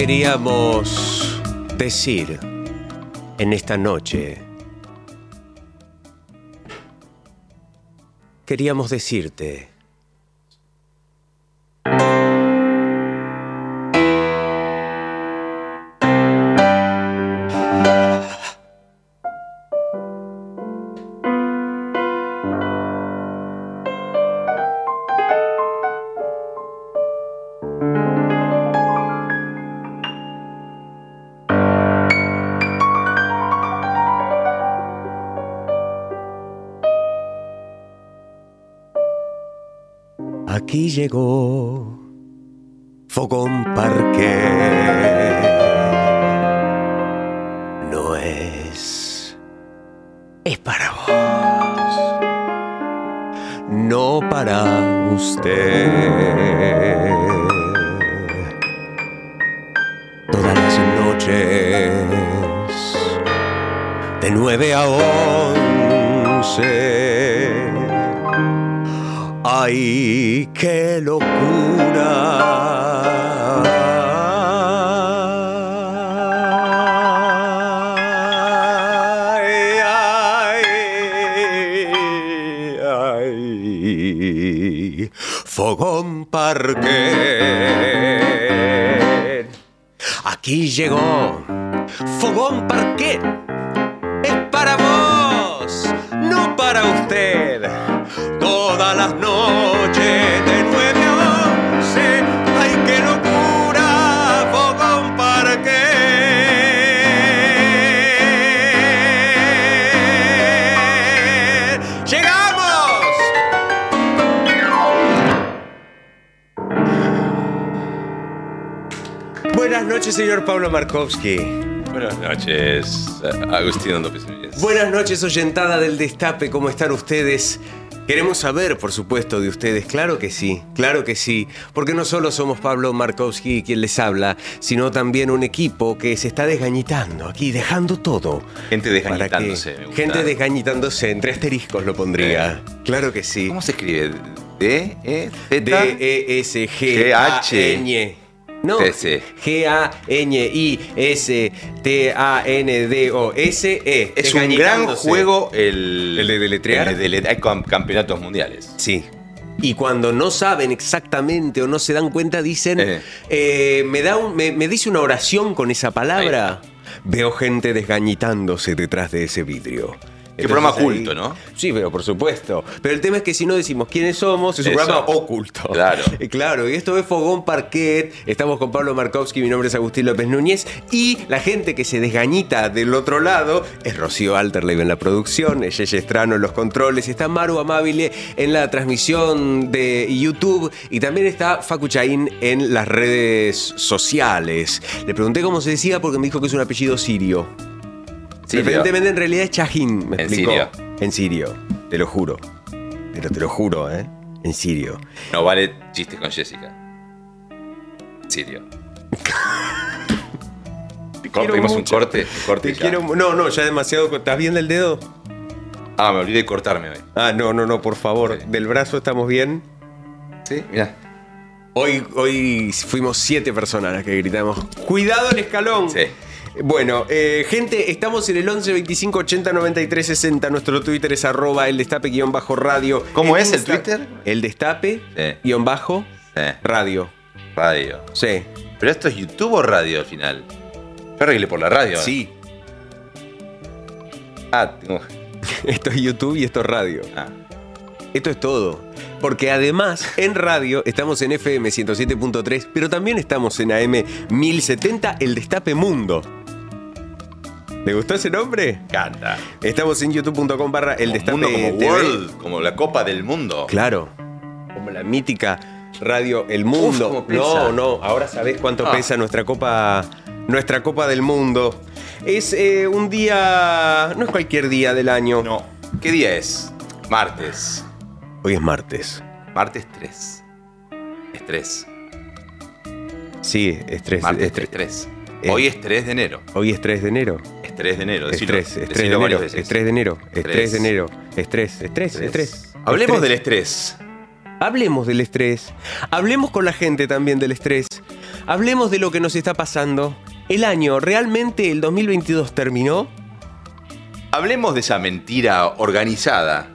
Queríamos decir en esta noche, queríamos decirte, llegó Fogón Parque. Pablo Markovsky. Buenas noches, Agustín López. Buenas noches, oyentada del Destape, ¿cómo están ustedes? Queremos saber, por supuesto, de ustedes, claro que sí, claro que sí, porque no solo somos Pablo Markowski quien les habla, sino también un equipo que se está desgañitando aquí, dejando todo. Gente que- desgañitándose. me gusta. Gente desgañitándose, entre asteriscos lo pondría. Claro que sí. ¿Cómo se escribe? D, E, Z. D-E-S-G-A-N. No. G-A-N-I-S-T-A-N-D-O-S-E. Es un gran juego el. ¿El de deletrear? el de Hay cam- campeonatos mundiales. Sí. Y cuando no saben exactamente o no se dan cuenta, dicen, Eh. eh, me, da un- me, me dice una oración con esa palabra. Veo gente desgañitándose detrás de ese vidrio. Qué programa culto, ¿no? Sí, pero por supuesto. Pero el tema es que si no decimos quiénes somos, es un Eso. programa oculto. Claro. Claro, y esto es Fogón Parquet. Estamos con Pablo Markovsky, mi nombre es Agustín López Núñez. Y la gente que se desgañita del otro lado es Rocío Alterley en la producción, es Yeye Estrano en los controles, está Maru Amabile en la transmisión de YouTube y también está Facu Chaín en las redes sociales. Le pregunté cómo se decía porque me dijo que es un apellido sirio. Sirio. Preferentemente en realidad es Chajín, me En explicó. sirio. En sirio, te lo juro. Pero te lo juro, ¿eh? En sirio. No vale chistes con Jessica. Sirio. Pedimos un corte. un corte Te ya. quiero. No, no, ya demasiado. ¿Estás bien del dedo? Ah, me olvidé de cortarme hoy. Ah, no, no, no, por favor. Sí. Del brazo estamos bien. Sí, mira. Hoy, hoy fuimos siete personas las que gritamos. ¡Cuidado el escalón! Sí. Bueno, eh, gente, estamos en el 11 25 80 93 60. Nuestro Twitter es arroba el destape guion bajo radio. ¿Cómo es el Twitter? El destape Sí. guion bajo Sí. radio. Radio. Sí. Pero esto es YouTube o radio al final. Yo arreglé por la radio. ¿eh? Sí. Ah, tengo. Esto es YouTube y esto es radio. Ah. Esto es todo. Porque además en radio estamos en FM 107.3, pero también estamos en AM 1070, el Destape Mundo. ¿Le gustó ese nombre? Canta. Estamos en youtube.com barra el Destape como TV. World, como la Copa del Mundo. Claro. Como la mítica radio El Mundo. Uf, no, no, ahora sabés cuánto Ah. pesa nuestra copa nuestra Copa del Mundo. Es eh, un día, no es cualquier día del año. No. ¿Qué día es? Martes. Hoy es martes. Martes 3. Es 3. Sí, es 3. Martes es 3. tres. 3. Eh. Hoy es 3 de enero. Hoy es 3 de enero. Es 3 de enero. Decilo- 3, es 3 de enero. veces. Es 3 de enero. Es 3 Tres. de enero. Es 3, es 3, es 3. Hablemos del estrés. Hablemos del estrés. Hablemos con la gente también del estrés. hablemos de lo que nos está pasando. El año, ¿realmente el 2022 terminó? Hablemos de esa mentira organizada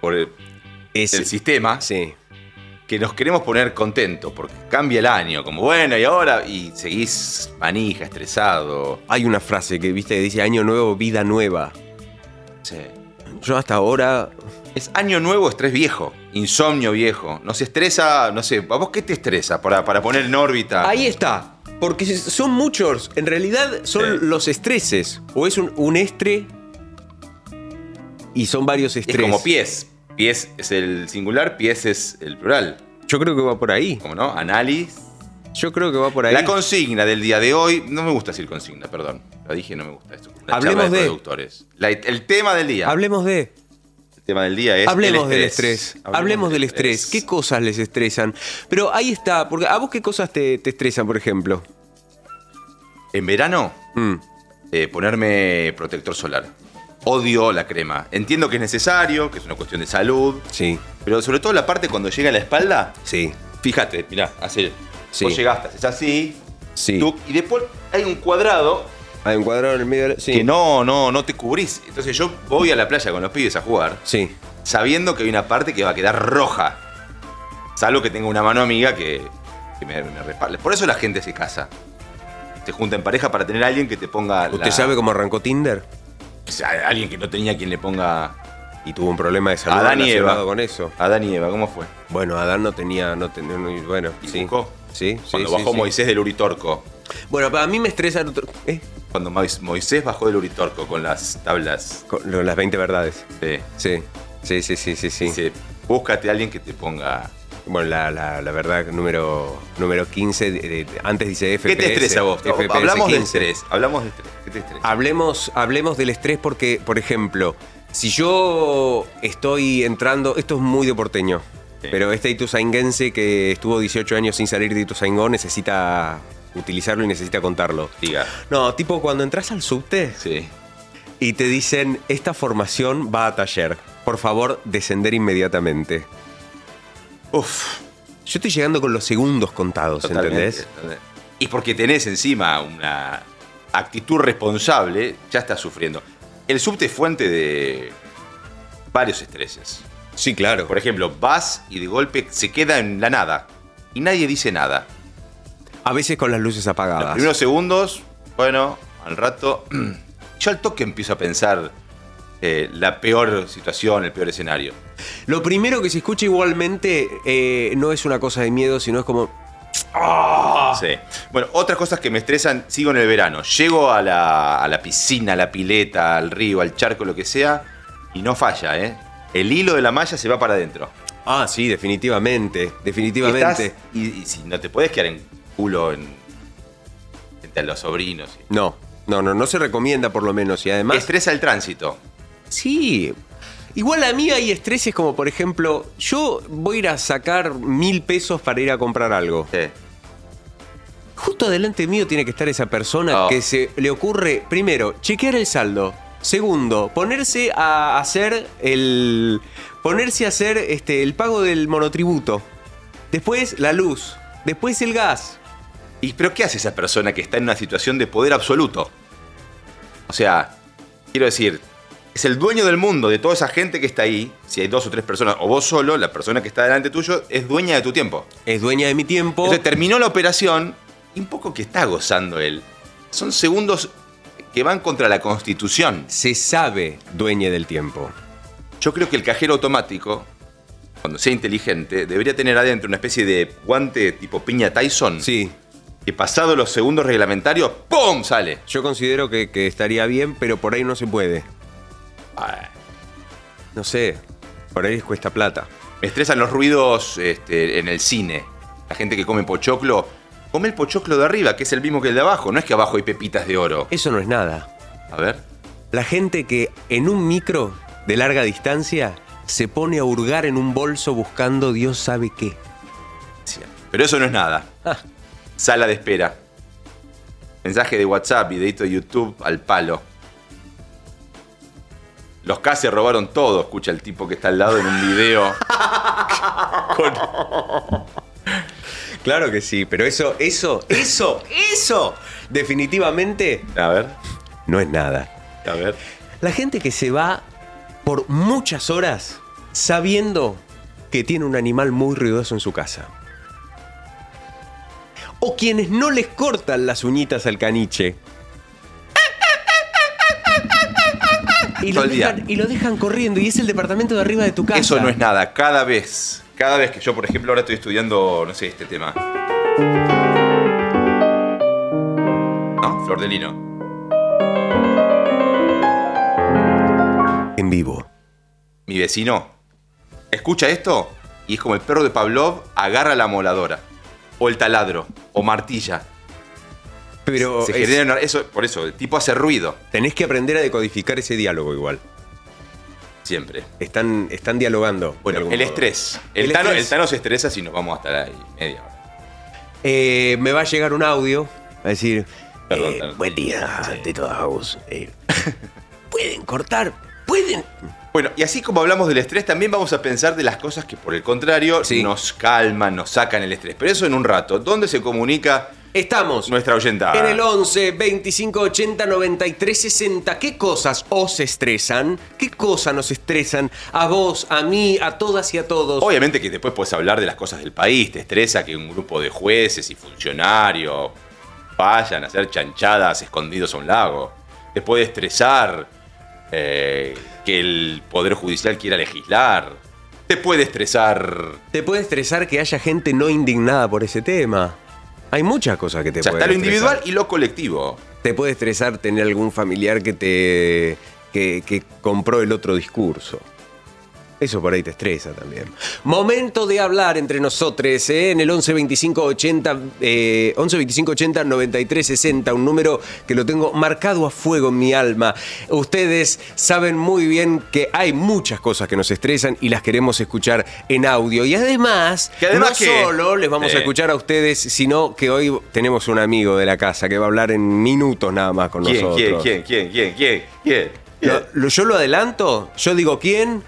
por el, Es, el sistema sí. Que nos queremos poner contentos porque cambia el año, como bueno, y ahora, y seguís manija, estresado. Hay una frase que viste que dice año nuevo, vida nueva. Sí. Yo hasta ahora Es año nuevo, estrés viejo, insomnio viejo. Nos estresa, no sé, ¿a vos qué te estresa para, para poner en órbita? Ahí está. Porque son muchos. En realidad son Sí. los estreses. O es un, un estre. Y son varios Es estrés. como pies. Pies es el singular, pies es el plural. Yo creo que va por ahí. ¿Cómo no? Análisis. Yo creo que va por ahí. La consigna del día de hoy, no me gusta decir consigna, perdón. Lo dije, no me gusta esto. Una Hablemos charla de- productores. La- el tema del día. Hablemos de. tema del día es Hablemos el del estrés. Hablemos, del estrés. ¿Qué cosas les estresan? Pero ahí está. Porque ¿A vos qué cosas te, te estresan, por ejemplo? En verano, Mm, eh, ponerme protector solar. Odio la crema. Entiendo que es necesario, que es una cuestión de salud, sí, pero sobre todo la parte cuando llega a la espalda, sí, fíjate, mirá, hace. Sí. Vos llegaste, haces así, sí. y después hay un cuadrado Hay un cuadrado en el medio Sí. que no, no, no te cubrís. Entonces yo voy a la playa con los pibes a jugar, Sí. sabiendo que hay una parte que va a quedar roja. Salvo que tenga una mano amiga que, que me, me respalde. Por eso la gente se casa. Se junta en pareja para tener a alguien que te ponga. ¿Usted la- sabe cómo arrancó Tinder? O sea, alguien que no tenía quien le ponga. Y tuvo un problema de salud Adán y Eva. con eso. Adán y Eva, ¿cómo fue? Bueno, Adán no tenía, no tenía, no- bueno, ¿Y sí. buscó? Sí, sí, Cuando sí, bajó sí. Moisés del Uritorco. Bueno, para mí me estresa el otro- ¿eh? Cuando Mois- Moisés bajó del Uritorco con las tablas. Con las 20 verdades. de- Sí, sí, sí, sí, sí. sí. Dice, búscate a alguien que te ponga. Bueno, la, la, la verdad, número, número 15, de- de- antes dice FPS. ¿Qué te estresa vos? FPS hablamos de 15. estrés. Hablamos de estrés. ¿Qué te estresa? Hablemos, hablemos del estrés porque, por ejemplo, si yo estoy entrando, esto es muy de porteño, Sí. pero este ituzainguense que estuvo 18 años sin salir de Ituzaingó necesita utilizarlo y necesita contarlo. Diga. No, tipo cuando entras al subte Sí. y te dicen, esta formación va a taller, por favor, descender inmediatamente. Uf, yo estoy llegando con los segundos contados, Totalmente. ¿entendés? Y porque tenés encima una actitud responsable, ya estás sufriendo. El subte es fuente de varios estreses. Sí, claro. Por ejemplo, vas y de golpe se queda en la nada. Y nadie dice nada. A veces con las luces Los apagadas. primeros segundos, bueno, al rato. Yo al toque empiezo a pensar eh, la peor situación, el peor escenario. Lo primero que se escucha igualmente eh, no es una cosa de miedo, sino es como. Sí. Bueno, otras cosas que me estresan, sigo en el verano. Llego a la, a la piscina, a la pileta, al río, al charco, lo que sea, y no falla, ¿eh? El hilo de la malla se va para adentro. Ah, sí, definitivamente. Definitivamente. Estás- y, y si no te puedes quedar en culo en, frente a los sobrinos. No, no, no, no se recomienda por lo menos. Y además. Estresa el tránsito. Sí. Igual a mí hay estreses como, por ejemplo, yo voy a ir a sacar mil pesos para ir a comprar algo. Sí. Justo delante mío tiene que estar esa persona Oh. que se le ocurre, primero, chequear el saldo. Segundo, ponerse a hacer el. ponerse a hacer este, el pago del monotributo. Después la luz. Después el gas. ¿Y pero qué hace esa persona que está en una situación de poder absoluto? O sea, quiero decir, es el dueño del mundo, de toda esa gente que está ahí. Si hay dos o tres personas, o vos solo, la persona que está delante tuyo, es dueña de tu tiempo. Es dueña de mi tiempo. Entonces terminó la operación y un poco que está gozando él. Son segundos que van contra la constitución. Se sabe dueña del tiempo. Yo creo que el cajero automático, cuando sea inteligente, debería tener adentro una especie de guante tipo piña Tyson. Sí. Que pasado los segundos reglamentarios, ¡pum! sale. Yo considero que, que estaría bien, pero por ahí no se puede. No sé. Por ahí cuesta plata. Me estresan los ruidos este, en el cine. La gente que come pochoclo. Come el pochoclo de arriba, que es el mismo que el de abajo. No es que abajo hay pepitas de oro. Eso no es nada. A ver. La gente que en un micro de larga distancia se pone a hurgar en un bolso buscando Dios sabe qué. Sí. Pero eso no es nada. Ah, Sala de espera. Mensaje de WhatsApp, videito de YouTube al palo. Los K se robaron todo, escucha el tipo que está al lado en un video. Con- Claro que sí, pero eso, eso, eso, eso, definitivamente A ver, no es nada. a ver. La gente que se va por muchas horas sabiendo que tiene un animal muy ruidoso en su casa. O quienes no les cortan las uñitas al caniche. Y lo, el día. y lo dejan corriendo y es el departamento de arriba de tu casa. Eso no es nada. Cada vez, cada vez que yo, por ejemplo, ahora estoy estudiando, no sé, este tema. No, Flor de Lino. En vivo. Mi vecino escucha esto y es como el perro de Pavlov agarra la moladora. O el taladro. O martilla. Pero Se es- genera eso, por eso, el tipo hace ruido. tenés que aprender a decodificar ese diálogo igual. Siempre. Están, están dialogando. Bueno, el modo. estrés. El, El tano, estrés. el Tano se estresa si nos vamos a estar ahí media hora. Eh, me va a llegar un audio a decir: Perdón, eh. Buen día, de todas vos. eh, ¿Pueden cortar? ¿Pueden? Bueno, y así como hablamos del estrés, también vamos a pensar de las cosas que por el contrario Sí. nos calman, nos sacan el estrés. Pero eso en un rato. ¿Dónde se comunica Estamos nuestra oyentada? en el 11 25 80 93 60. ¿Qué cosas os estresan? ¿Qué cosas nos estresan a vos, a mí, a todas y a todos? Obviamente que después puedes hablar de las cosas del país. Te estresa que un grupo de jueces y funcionarios vayan a hacer chanchadas escondidos a un lago. Te puede estresar eh, que el Poder Judicial quiera legislar. Te puede estresar. Te puede estresar que haya gente no indignada por ese tema. Hay muchas cosas que te O sea, pueden está lo estresar. individual y lo colectivo. Te puede estresar tener algún familiar que te que, que compró el otro discurso. Eso por ahí te estresa también. Momento de hablar entre nosotros ¿eh? en el 11 25 80 eh, 11 25 80 93 60, un número que lo tengo marcado a fuego en mi alma. Ustedes saben muy bien que hay muchas cosas que nos estresan y las queremos escuchar en audio y además, Que además no que- solo les vamos a Eh. escuchar a ustedes, sino que hoy tenemos un amigo de la casa que va a hablar en minutos nada más con ¿Quién, nosotros. quién, quién, quién, quién, quién, quién? Lo- lo- yo lo adelanto, yo digo quién.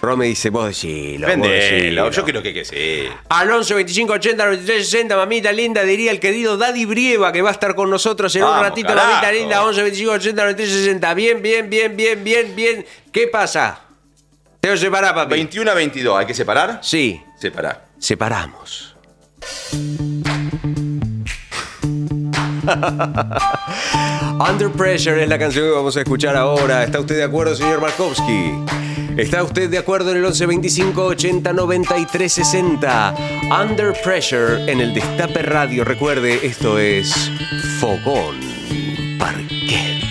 Ro me dice, vos decilo. vos Vendelo, decilo. yo creo que que sí. Alonso 25 80 93 60, mamita linda, diría el querido Daddy Brieva que va a estar con nosotros en un Vamos, ratito, carajo. mamita linda, 11 25 80 93 60. Bien, bien, bien, bien, bien, bien. ¿Qué pasa? Te voy a separar, papi. 21 a 22, ¿hay que separar? Sí, Separar. separamos. Under Pressure es la canción que vamos a escuchar ahora. ¿Está usted de acuerdo, señor Markowski? ¿Está usted de acuerdo en el 11 25 80 93 60? Under Pressure en el Destape Radio. Recuerde, esto es Fogón Parquet.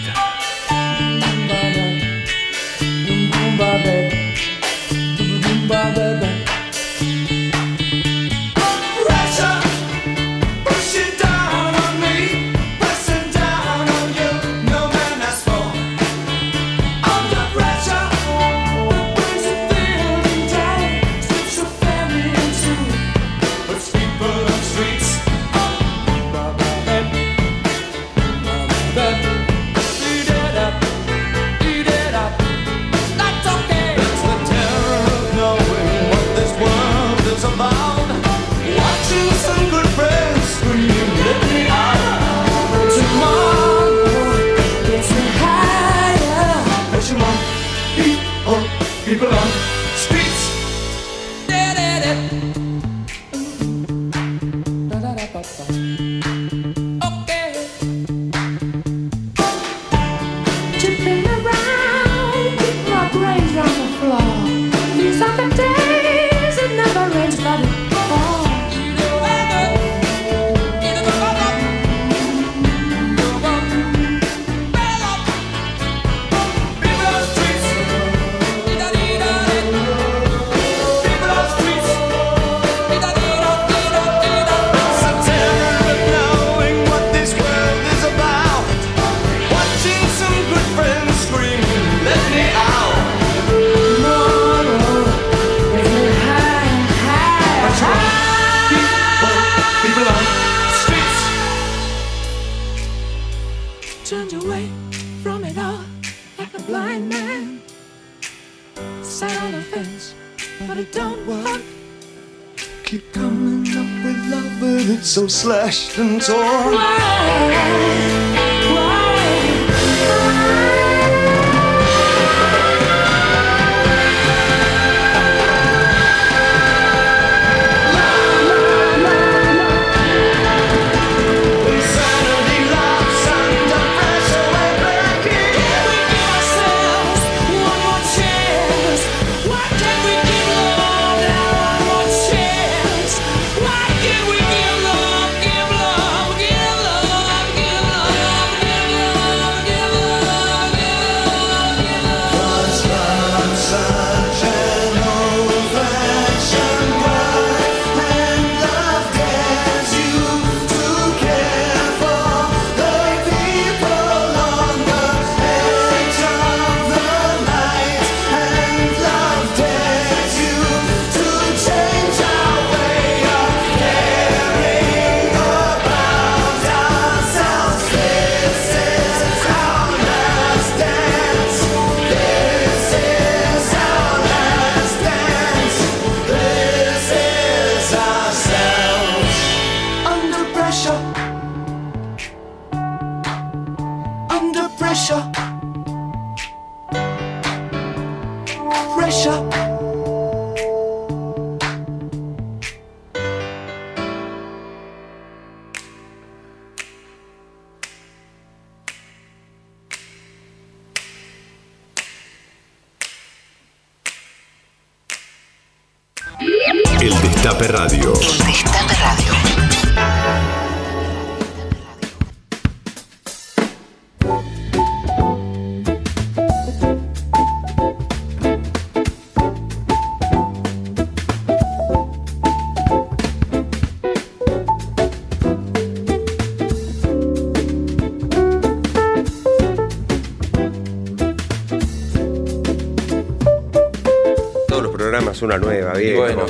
Una nueva, viejo. bueno.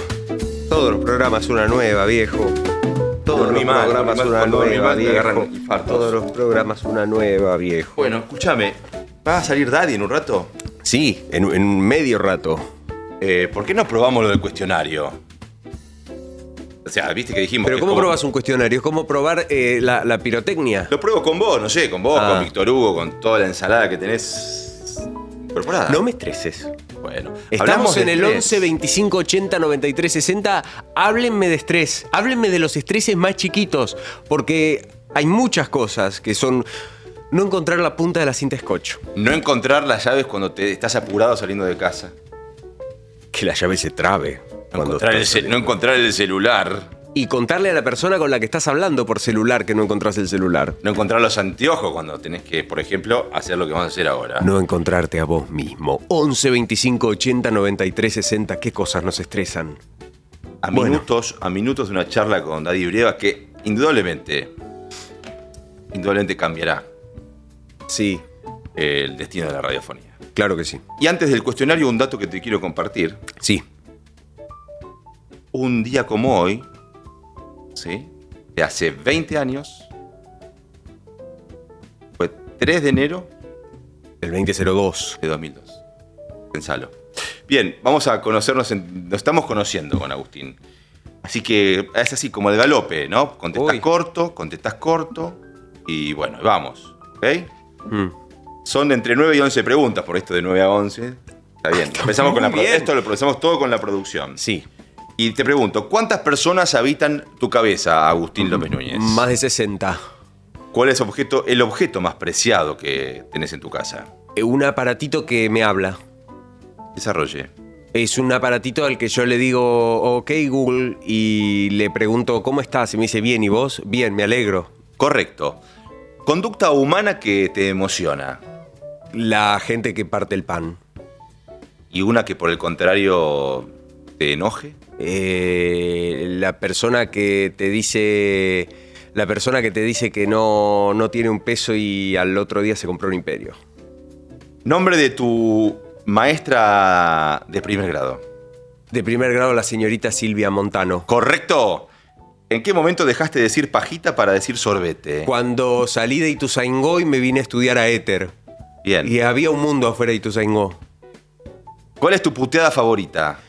Todos los programas una nueva, viejo. Todos los mal, programas una nueva, mal viejo. Todos los programas una nueva, viejo. Bueno, escúchame. ¿Va a salir Daddy en un rato? Sí, en, en un medio rato. Eh, ¿Por qué no probamos lo del cuestionario? O sea, viste que dijimos. Pero que ¿cómo como- probas un cuestionario? ¿Es como probar eh, la, la pirotecnia? Lo pruebo con vos, no sé, con vos, Ah. con Víctor Hugo, con toda la ensalada que tenés incorporada. No me estreses. Bueno, Estamos en el estrés. 11 25 80 93 60. Háblenme de estrés. Háblenme de los estreses más chiquitos. Porque hay muchas cosas que son no encontrar la punta de la cinta scotch. No encontrar las llaves cuando te estás apurado saliendo de casa. Que la llave se trabe. Encontrar, el no encontrar el celular. Y contarle a la persona con la que estás hablando por celular que no encontrás el celular. No encontrar los anteojos cuando tenés que, por ejemplo, hacer lo que vamos a hacer ahora. No encontrarte a vos mismo. 11 25 80 93 60. ¿Qué cosas nos estresan? A Bueno. minutos, a minutos de una charla con Daddy Brieva que indudablemente, indudablemente cambiará Sí, el destino de la radiofonía. claro que sí. Y antes del cuestionario, un dato que te quiero compartir. Sí. Un día como hoy, ¿sí? De hace 20 años, fue 3 de enero El 2002. de 2002. Pensalo. Bien, vamos a conocernos, en- nos estamos conociendo con Agustín. Así que es así como el galope, ¿no? Contestás Uy. corto, contestás corto y bueno, vamos. ¿Ok? Mm. Son entre 9 y 11 preguntas por esto de 9 a 11. Está bien. Empezamos con la bien. Esto lo empezamos todo con la producción. Sí. Y te pregunto, ¿cuántas personas habitan tu cabeza, Agustín López Núñez? Más de 60. ¿Cuál es objeto, el objeto más preciado que tenés en tu casa? Eh, Un aparatito que me habla. Desarrolle. Es un aparatito al que yo le digo, ok Google, y le pregunto, ¿cómo estás? Y me dice, bien, ¿y vos? Bien, me alegro. Correcto. Conducta humana que te emociona La gente que parte el pan. y una que por el contrario te enoje. Eh, la persona que te dice. La persona que te dice que no, no tiene un peso y al otro día se compró un imperio. Nombre de tu maestra de primer grado. De primer grado, la señorita Silvia Montano. Correcto. ¿En qué momento dejaste de decir pajita para decir sorbete? Cuando salí de Ituzaingó y me vine a estudiar a Éter. Bien. Y había un mundo afuera de Ituzaingó. ¿Cuál es tu puteada favorita?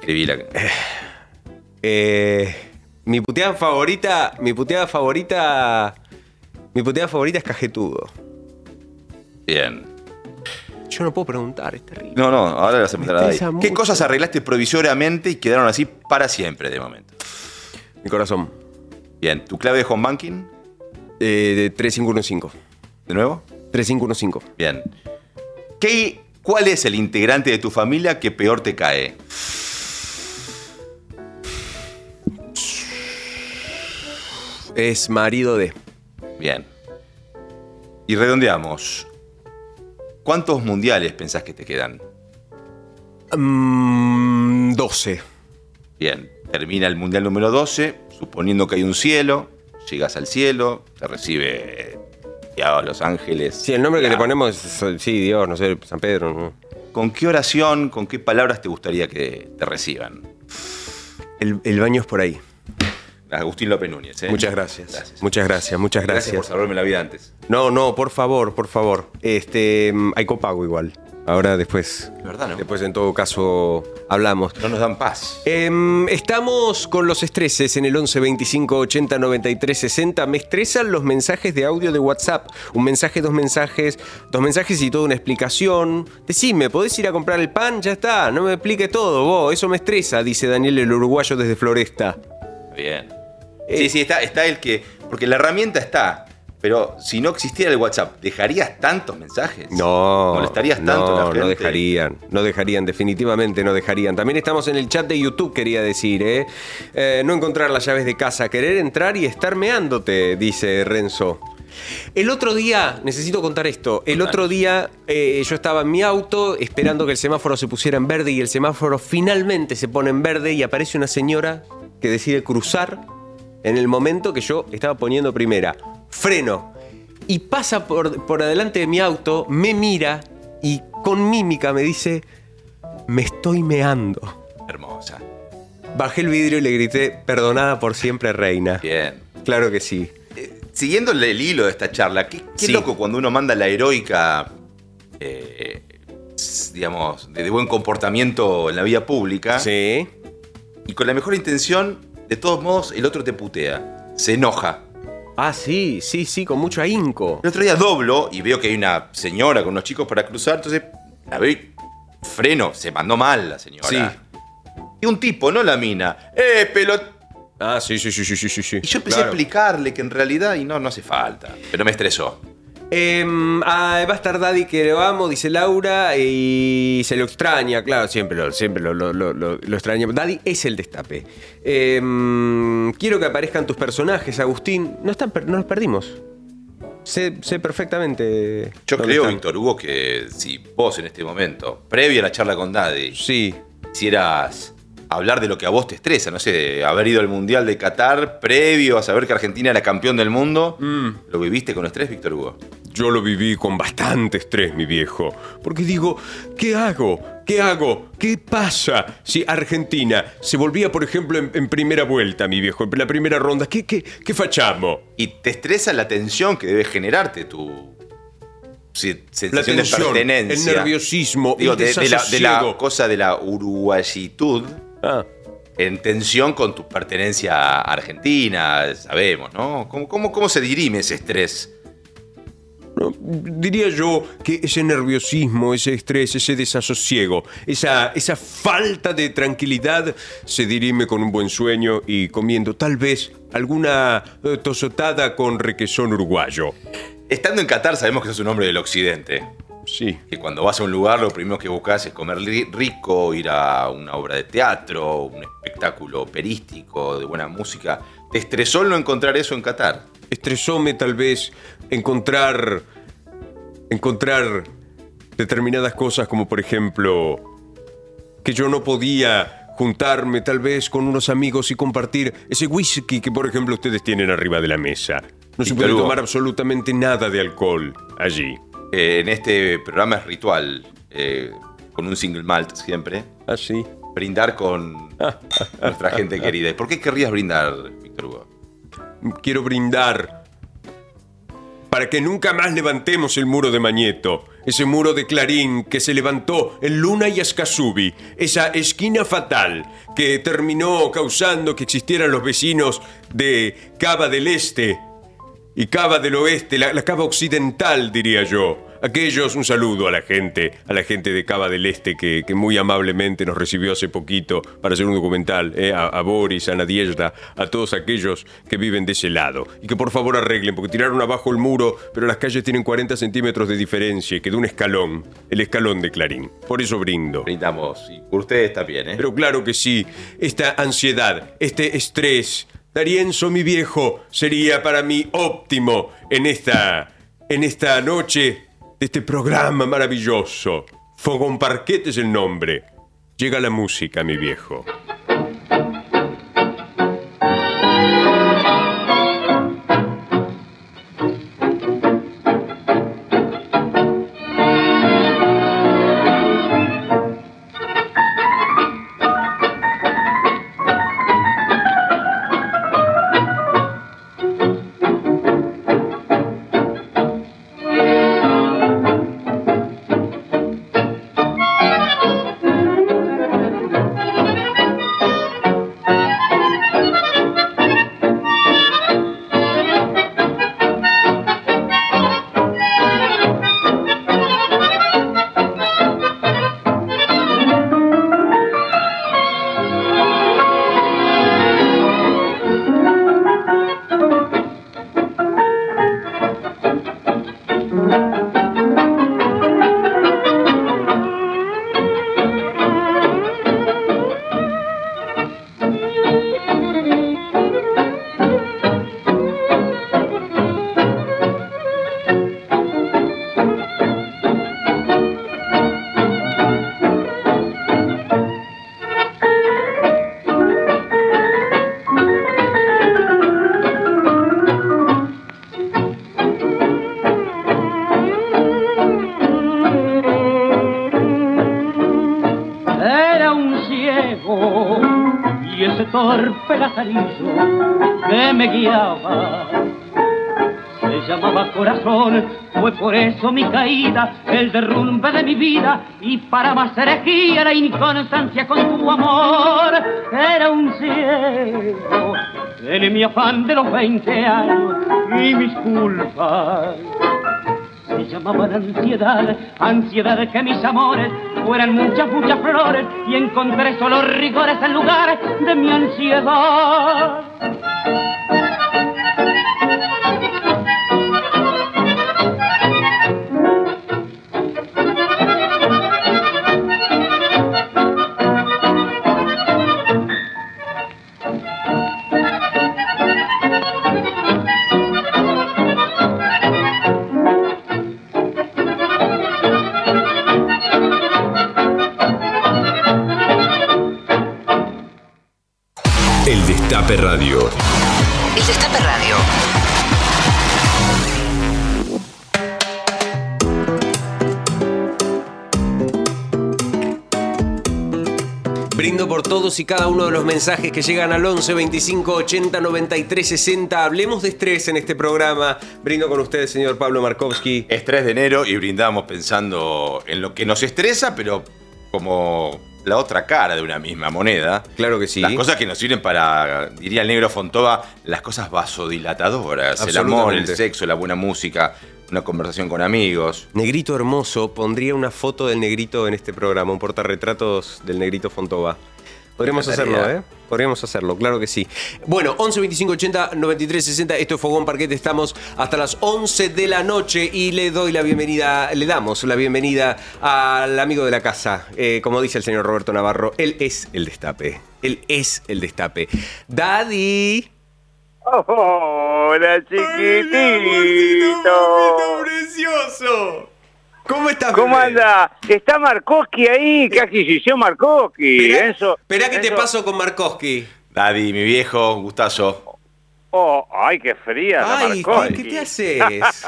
Escribí la. Eh, mi puteada favorita. Mi puteada favorita. Mi puteada favorita es cajetudo. Bien. Yo no puedo preguntar, es terrible. No, no, ahora le vas a preguntar a Daddy. estresa ¿Qué mucho. cosas arreglaste provisoriamente y quedaron así para siempre de momento? Mi corazón. Bien, ¿tu clave de home banking? Eh, de 3515. ¿De nuevo? 3515. Bien. ¿Qué, ¿Cuál es el integrante de tu familia que peor te cae? Es marido de. Bien. Y redondeamos. ¿Cuántos mundiales pensás que te quedan? Mm, 12. Bien. Termina el mundial número 12, suponiendo que hay un cielo, llegas al cielo, te recibe ya Los Ángeles. Sí, el nombre que le ponemos es, sí, Dios, no sé, San Pedro. ¿no? ¿Con qué oración, con qué palabras te gustaría que te reciban? El, el baño es por ahí. Agustín López Núñez. ¿eh? Muchas gracias. Gracias. Muchas gracias, muchas Gracias gracias. por salvarme la vida antes. No, no, por favor, por favor. Este, mm, hay copago igual. Ahora después. Es verdad, ¿no? Después en todo caso hablamos. No nos dan paz. Em, estamos con los estreses en el 11 25 80 93 60. Me estresan los mensajes de audio de WhatsApp. Un mensaje, dos mensajes, dos mensajes y toda una explicación. Decime, ¿podés ir a comprar el pan? Ya está, no me explique todo, vos. Eso me estresa, dice Daniel el uruguayo desde Floresta. Bien. Eh, Sí, sí, está, está el que. Porque la herramienta está. Pero si no existiera el WhatsApp, ¿dejarías tantos mensajes? No. ¿Molestarías tanto a la no, gente? No dejarían. No dejarían, definitivamente no dejarían. También estamos en el chat de YouTube, quería decir, ¿eh? Eh, no encontrar las llaves de casa, querer entrar y estar meándote, dice Renzo. El otro día, necesito contar esto. El otro día eh, yo estaba en mi auto esperando que el semáforo se pusiera en verde y el semáforo finalmente se pone en verde y aparece una señora que decide cruzar en el momento que yo estaba poniendo primera. Freno. Y pasa por, por adelante de mi auto, me mira y con mímica me dice, me estoy meando. Hermosa. Bajé el vidrio y le grité, perdonada por siempre, reina. Bien. Claro que sí. Siguiendo el, el hilo de esta charla, qué, qué Sí. loco cuando uno manda la heroica, eh, digamos, de, de buen comportamiento en la vía pública Sí. y con la mejor intención, de todos modos, el otro te putea, se enoja. Ah, sí, sí, sí, con mucho ahínco. El otro día doblo y veo que hay una señora con unos chicos para cruzar, entonces la veo y freno, se mandó mal la señora. Sí. Y un tipo, no la mina, ¡eh, pelot! Ah, sí, sí, sí, sí, sí, sí, sí. Y yo empecé a explicarle que en realidad, y no, no hace falta, pero me estresó. Em, a Bastard Daddy que lo amo, dice Laura, y se lo extraña, claro, siempre lo, siempre lo, lo, lo- extraña. Daddy es el destape. Em, quiero que aparezcan tus personajes, Agustín. No, están, no los perdimos. Sé, sé perfectamente. Yo creo, están. Víctor Hugo, que si vos en este momento, previo a la charla con Daddy, Sí. quisieras hablar de lo que a vos te estresa, no sé, de haber ido al Mundial de Qatar previo a saber que Argentina era campeón del mundo, ¿lo viviste con estrés, Víctor Hugo? Yo lo viví con bastante estrés, mi viejo. Porque digo, ¿qué hago? ¿Qué hago? ¿Qué pasa si Argentina se volvía, por ejemplo, en, en primera vuelta, mi viejo, en la primera ronda? ¿Qué, qué, qué fachamos? Y te estresa la tensión que debe generarte tu La sensación de tensión, el pertenencia. nerviosismo, Digo, el de, de la, de la desasosiego. cosa de la uruguayitud Ah, en tensión con tu pertenencia a Argentina, sabemos, ¿no? ¿Cómo, cómo, cómo se dirime ese estrés? no, diría yo que ese nerviosismo, ese estrés, ese desasosiego, esa, esa falta de tranquilidad se dirime con un buen sueño y comiendo tal vez alguna eh, tosotada con requesón uruguayo. Estando en Qatar sabemos que sos un hombre del occidente. Sí. Que cuando vas a un lugar lo primero que buscas es comer ri- rico, ir a una obra de teatro, un espectáculo operístico, de buena música. ¿Te estresó no encontrar eso en Qatar? estresóme tal vez encontrar encontrar determinadas cosas como por ejemplo que yo no podía juntarme tal vez con unos amigos y compartir ese whisky que por ejemplo ustedes tienen arriba de la mesa. No se puede tomar absolutamente nada de alcohol allí. Eh, en este programa es ritual, eh, con un single malt siempre, Así. brindar con nuestra gente querida. ¿Y ¿Por qué querrías brindar, Víctor Hugo? Quiero brindar para que nunca más levantemos el muro de Mañeto ese muro de Clarín que se levantó en Luna y Escasubi, esa esquina fatal que terminó causando que existieran los vecinos de Cava del Este y Cava del Oeste, la, la Cava Occidental, diría yo. Aquellos, un saludo a la gente, a la gente de Cava del Este que, que muy amablemente nos recibió hace poquito para hacer un documental, eh, a, a Boris, a Nadiezhda, a todos aquellos que viven de ese lado. Y que por favor arreglen, porque tiraron abajo el muro, pero las calles tienen 40 centímetros de diferencia y quedó un escalón, el escalón de Clarín. Por eso brindo. Brindamos. Y ustedes también, ¿eh? Pero claro que sí, esta ansiedad, este estrés, Darienzo, mi viejo, sería para mí óptimo en esta, en esta noche de este programa maravilloso. Fogón Parquet es el nombre. Llega la música, mi viejo. Mi caída, el derrumbe de mi vida y para más herejía la inconstancia con tu amor. Era un ciego en mi afán de los 20 años y mis culpas se llamaba la ansiedad, ansiedad que mis amores fueran muchas, muchas flores y encontré solo rigores en lugar de mi ansiedad. Todos y cada uno de los mensajes que llegan al 11 25 80 93 60. Hablemos de estrés en este programa. Brindo con usted, señor Pablo Markovsky. Es 3 de enero y brindamos pensando en lo que nos estresa, pero como la otra cara de una misma moneda. Claro que sí. Las cosas que nos sirven para, diría el negro Fontova, las cosas vasodilatadoras. El amor, el sexo, la buena música, una conversación con amigos. Negrito hermoso, pondría una foto del negrito en este programa, un portarretratos del negrito Fontova. Podríamos hacerlo. ¿eh? Podríamos hacerlo, claro que sí. Bueno, 11 25 80 93 60. Esto es Fogón Parquete. Estamos hasta las 11 de la noche y le doy la bienvenida, le damos la bienvenida al amigo de la casa. Eh, como dice el señor Roberto Navarro, él es el destape. Él es el destape. Daddy. Hola, chiquitito. precioso! ¿Cómo estás, ¿Cómo bebé? anda? ¿Está Markoski ahí? ¿Qué adquisición Markoski? Esperá, Enzo, esperá que te paso con Markowski. Daddy, mi viejo, gustazo. Oh, ay, qué fría la Ay, Markoski. ¿qué, qué te haces?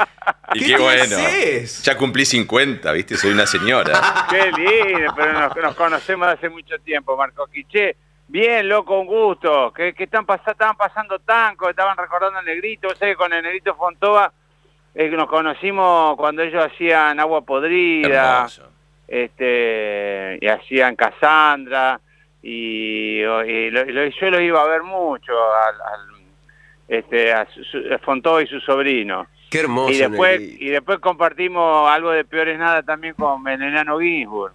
Y ¿Qué qué, te bueno. haces? Ya cumplí 50, ¿viste? Soy una señora. Qué lindo, pero nos, nos conocemos hace mucho tiempo, Markoski. Che, bien, loco, un gusto. ¿Qué, qué están pas- estaban pasando tanco? Estaban recordando al negrito. Sé que con el negrito Fontova eh, nos conocimos cuando ellos hacían agua podrida, Hermoso. este, y hacían Cassandra, y, y lo- lo- yo los iba a ver mucho, al, al- este, a, su, a Fontó y su sobrino. Qué hermoso. Y después, y después compartimos algo de Peores Nada también con Enano Ginsburg.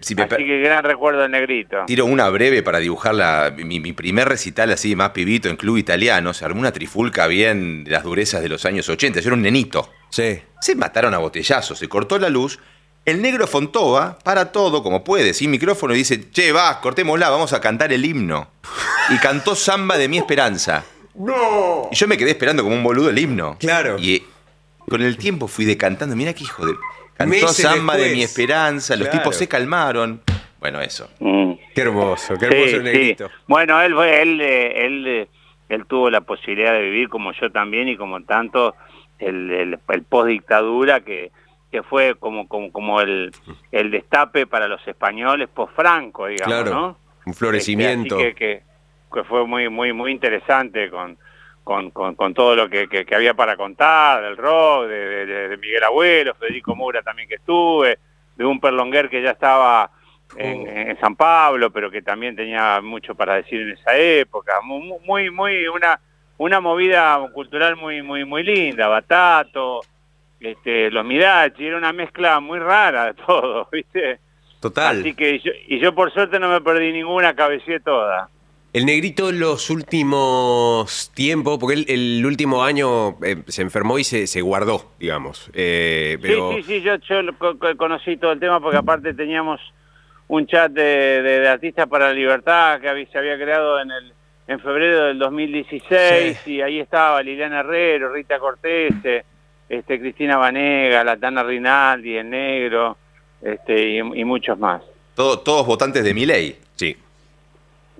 Si me Así que gran recuerdo del negrito. Tiro una breve para dibujar la, mi, mi primer recital así más pibito en club italiano. Se armó una trifulca bien de las durezas de los años 80. Yo era un nenito. Sí. Se mataron a botellazos, se cortó la luz. El negro Fontova para todo como puede, sin micrófono, y dice, che, va, cortémosla, vamos a cantar el himno. Y cantó Samba de mi esperanza. ¡No! Y yo me quedé esperando como un boludo el himno. Claro. Y con el tiempo fui decantando, mira qué hijo de... Cantó Meses Samba de mi esperanza, los Claro. tipos se calmaron. Bueno, eso. Mm. Qué hermoso, qué hermoso Sí, el negrito. sí. Bueno, él, fue- él, eh, él, eh, él tuvo la posibilidad de vivir como yo también y como tanto el, el, el post-dictadura que, que fue como, como, como el, el destape para los españoles post-Franco, digamos, Claro. ¿no? Un florecimiento. Este, así que, que, que fue muy, muy, muy interesante con, con, con, con todo lo que, que, que había para contar, del rock, de, de- de- de Miguel Abuelo, Federico Mura también que estuve, de un Perlonguer que ya estaba en, Oh. en San Pablo, pero que también tenía mucho para decir en esa época. Mu- mu- Muy, muy, una, una movida cultural muy, muy, muy linda, Batato, este, los Mirachi, era una mezcla muy rara de todo, ¿viste? Total. Así que yo, y yo por suerte no me perdí ninguna, cabeceé toda. El negrito los últimos tiempos, porque él el último año eh, se enfermó y se, se guardó, digamos. Eh, pero Sí, sí, sí, yo, conocí todo el tema porque aparte teníamos un chat de, de- de Artistas para la Libertad que se había creado en el en febrero del 2016 y ahí estaba Liliana Herrero, Rita Cortés, este, Cristina Vanega, Latana Rinaldi, El Negro, este, y, y muchos más. Todo- todos votantes de mi ley.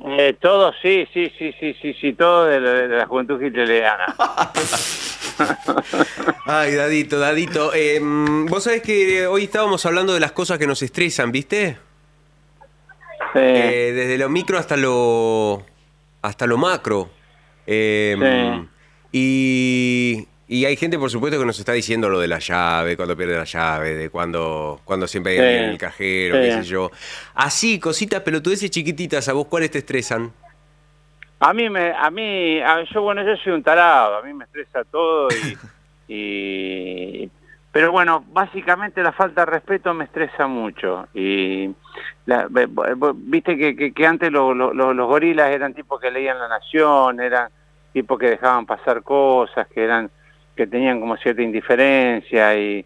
Sí. Eh, todos, sí, sí, sí, sí, sí, sí, todos de, la- de la juventud hitleriana. Ay, Dadito, Dadito. eh, Vos sabés que hoy estábamos hablando de las cosas que nos estresan, ¿viste? Sí. Eh, desde lo micro hasta lo hasta lo macro. Eh, y, y hay gente, por supuesto, que nos está diciendo lo de la llave, cuando pierde la llave, de cuando, cuando siempre hay alguien en el cajero, qué sé yo. Así, cositas pelotudeces chiquititas, ¿a vos cuáles te estresan? A mí, me, a mí, a- yo bueno, yo soy un tarado, a mí me estresa todo y, y- pero bueno, básicamente la falta de respeto me estresa mucho y la- viste que, que- que antes lo- lo- lo- los gorilas eran tipos que leían La Nación, eran tipos que dejaban pasar cosas, que eran que tenían como cierta indiferencia y,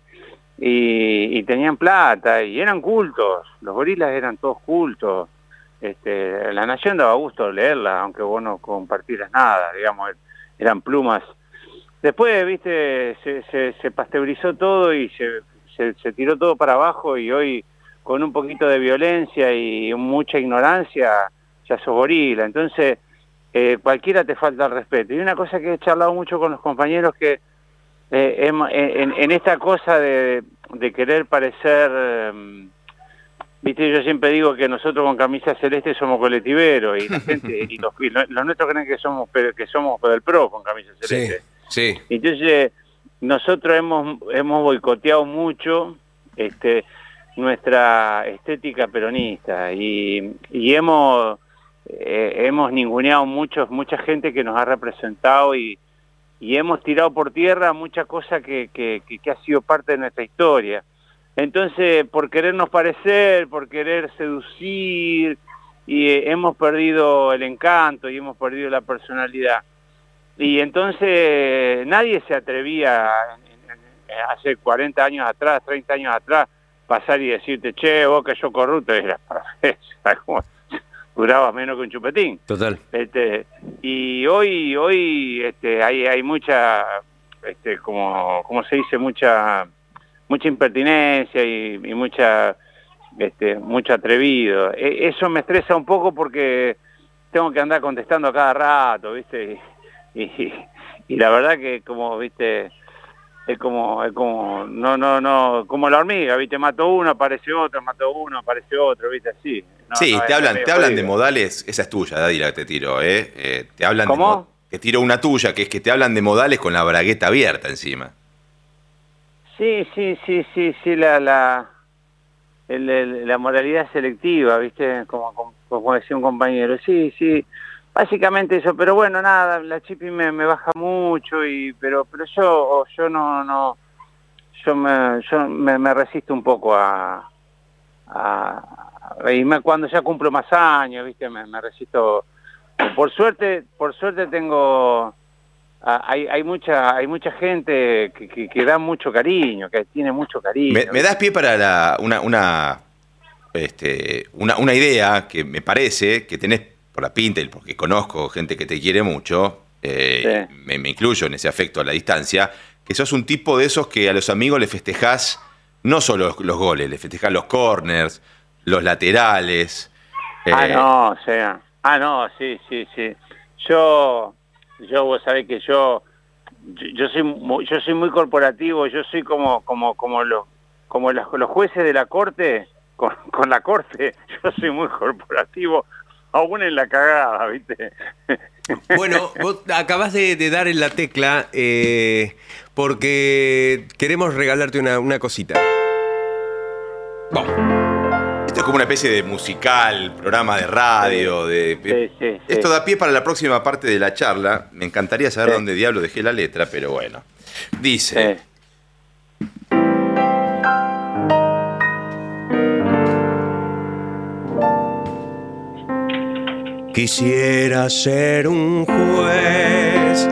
y, tenían plata y eran cultos, los gorilas eran todos cultos. Este, la Nación daba gusto leerla, aunque vos no compartieras nada, digamos, eran plumas. Después, viste, se, se, se pasteurizó todo y se, se, se tiró todo para abajo y hoy con un poquito de violencia y mucha ignorancia ya sos gorila. Entonces, eh, cualquiera te falta el respeto. Y una cosa que he charlado mucho con los compañeros que eh, hemos- en, en esta cosa de, de querer parecer... eh, Viste, yo siempre digo que nosotros con camisa celeste somos colectiveros y la gente y los, los nuestros creen que somos que somos del pro con camisa Sí, celeste. sí. Entonces nosotros hemos hemos boicoteado mucho este nuestra estética peronista y, y hemos eh, hemos ninguneado muchos mucha gente que nos ha representado y, y hemos tirado por tierra mucha cosa que, que, que- ha sido parte de nuestra historia. Entonces, por querernos parecer, por querer seducir, y eh, hemos perdido el encanto y hemos perdido la personalidad. Y entonces nadie se atrevía hace 40 años atrás, 30 años atrás, pasar y decirte, che, vos que yo corrupto, era, como- duraba menos que un chupetín. Total. Este, y hoy, hoy este, hay, hay mucha, este, como, como se dice, mucha, mucha impertinencia y, y mucha, este, mucho atrevido. E- eso me estresa un poco porque tengo que andar contestando a cada rato, ¿viste? Y, y, y la verdad que como, ¿viste? Es como, es como, no, no, no, como la hormiga, ¿viste? Mato uno, aparece otro, mato uno, aparece otro, ¿viste? Así. No, sí, no, te hablan, te hablan de modales, esa es tuya, Daddy, la que te tiro, ¿eh? Eh, te hablan de ¿Cómo? mo- te tiro una tuya, que es que te hablan de modales con la bragueta abierta encima. Sí, sí, sí, sí, sí, la, la, el- el- la moralidad selectiva, ¿viste? Como, como, como decía un compañero. Sí, sí, básicamente eso. Pero bueno, nada, la chipi me, me baja mucho, y pero pero yo yo no, no, yo me, yo me, me resisto un poco a... a y me- cuando ya cumplo más años, ¿viste? Me, me resisto... Por suerte, por suerte tengo... Hay, hay mucha hay mucha gente que, que, que da mucho cariño, que tiene mucho cariño. Me, me das pie para la- una, una, este, una, una idea que me parece que tenés por la pinta y porque conozco gente que te quiere mucho, eh, Sí. me, me incluyo en ese afecto a la distancia, que sos un tipo de esos que a los amigos le festejás no solo los, los goles, le festejás los corners, los laterales. Ah, eh, no, o sea. Ah, no, sí, sí, sí. Yo, yo vos sabés que yo, yo, yo soy, muy, yo soy muy corporativo. Yo soy como, como, como los, como los, los jueces de la corte, con, con la corte. Yo soy muy corporativo, aún en la cagada, ¿viste? Bueno, vos acabás de, de dar en la tecla eh, porque queremos regalarte una, una cosita. Esto es como una especie de musical, programa de radio. De, Sí, sí, sí. Esto da pie para la próxima parte de la charla. Me encantaría saber Sí. dónde diablo dejé la letra, pero bueno. Dice. Quisiera ser un juez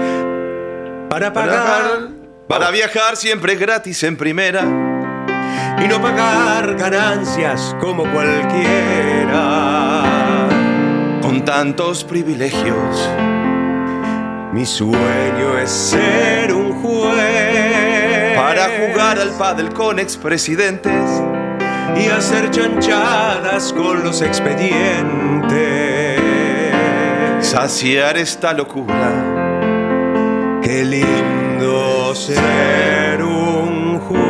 para pagar Para viajar siempre gratis en primera. y no pagar ganancias como cualquiera. Con tantos privilegios. Mi sueño es ser un juez Para jugar al pádel con expresidentes. y hacer chanchadas con los expedientes. Saciar esta locura. Qué lindo ser un juez.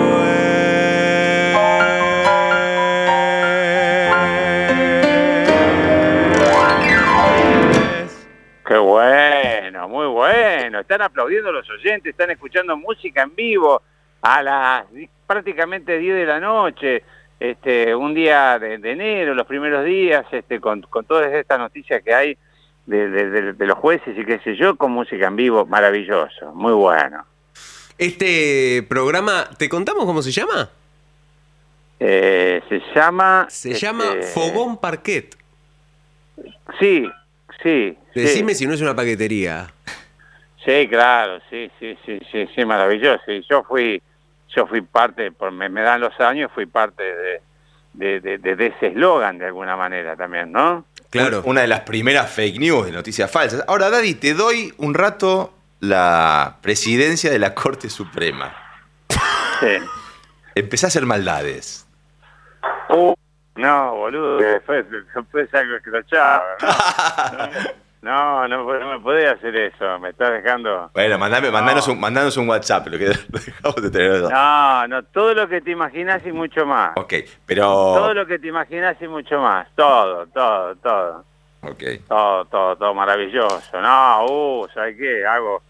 Qué bueno, muy bueno. Están aplaudiendo los oyentes, están escuchando música en vivo a las prácticamente 10 de la noche. Este, un día de, de enero, los primeros días, este, con, con todas estas noticias que hay de, de- de- de los jueces y qué sé yo, con música en vivo, maravilloso, muy bueno. Este programa, ¿te contamos cómo se llama? Eh, se llama... Se este, llama Fogón Parquet. Sí, sí. sí. Decime si no es una paquetería. Sí, claro, sí, sí, sí, sí, sí, maravilloso. Y yo fui, yo fui parte, por, me, me dan los años, fui parte de, de- de- de ese eslogan de alguna manera también, ¿no? Claro. Una de las primeras fake news de noticias falsas. Ahora, Daddy, te doy un rato la presidencia de la Corte Suprema. Sí. Empezá a hacer maldades. Uh, no, boludo, después, después algo escrachado. No, no, no, no me podés hacer eso, me estás dejando... Bueno, mandame, mandanos, un, mandanos un WhatsApp, lo que dejamos de tener. No, no, todo lo que te imaginas y mucho más. Ok, pero. Todo lo que te imaginas y mucho más. Todo, todo, todo. Ok. Todo, todo, todo maravilloso. No, uh, ¿sabes qué? Hago,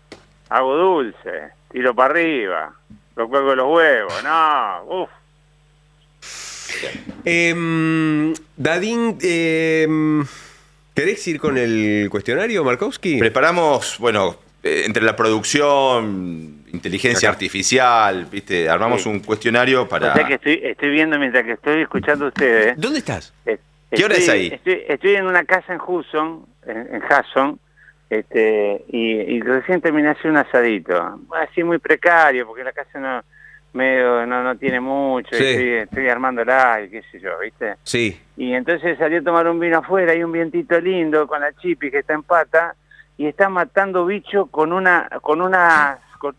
hago dulce, tiro para arriba, lo cuelgo los huevos, no, uff. Em, Dadín, em, ¿querés ir con el cuestionario, Markowski? Preparamos, bueno, eh, entre la producción, inteligencia Acá. artificial, ¿viste? Armamos Sí. un cuestionario para. O sea que estoy, estoy viendo mientras que estoy escuchando a ustedes. ¿Dónde estás? eh, ¿Qué hora es ahí? Estoy, estoy en una casa en Hudson, en, en Hudson, este, y, y recién terminé de hacer un asadito. Así muy precario, porque la casa no medio no, no tiene mucho, y estoy, estoy armándola y qué sé yo, ¿viste? Sí. Y entonces salí a tomar un vino afuera, hay un vientito lindo con la chipi que está en pata y está matando bicho con una con una con-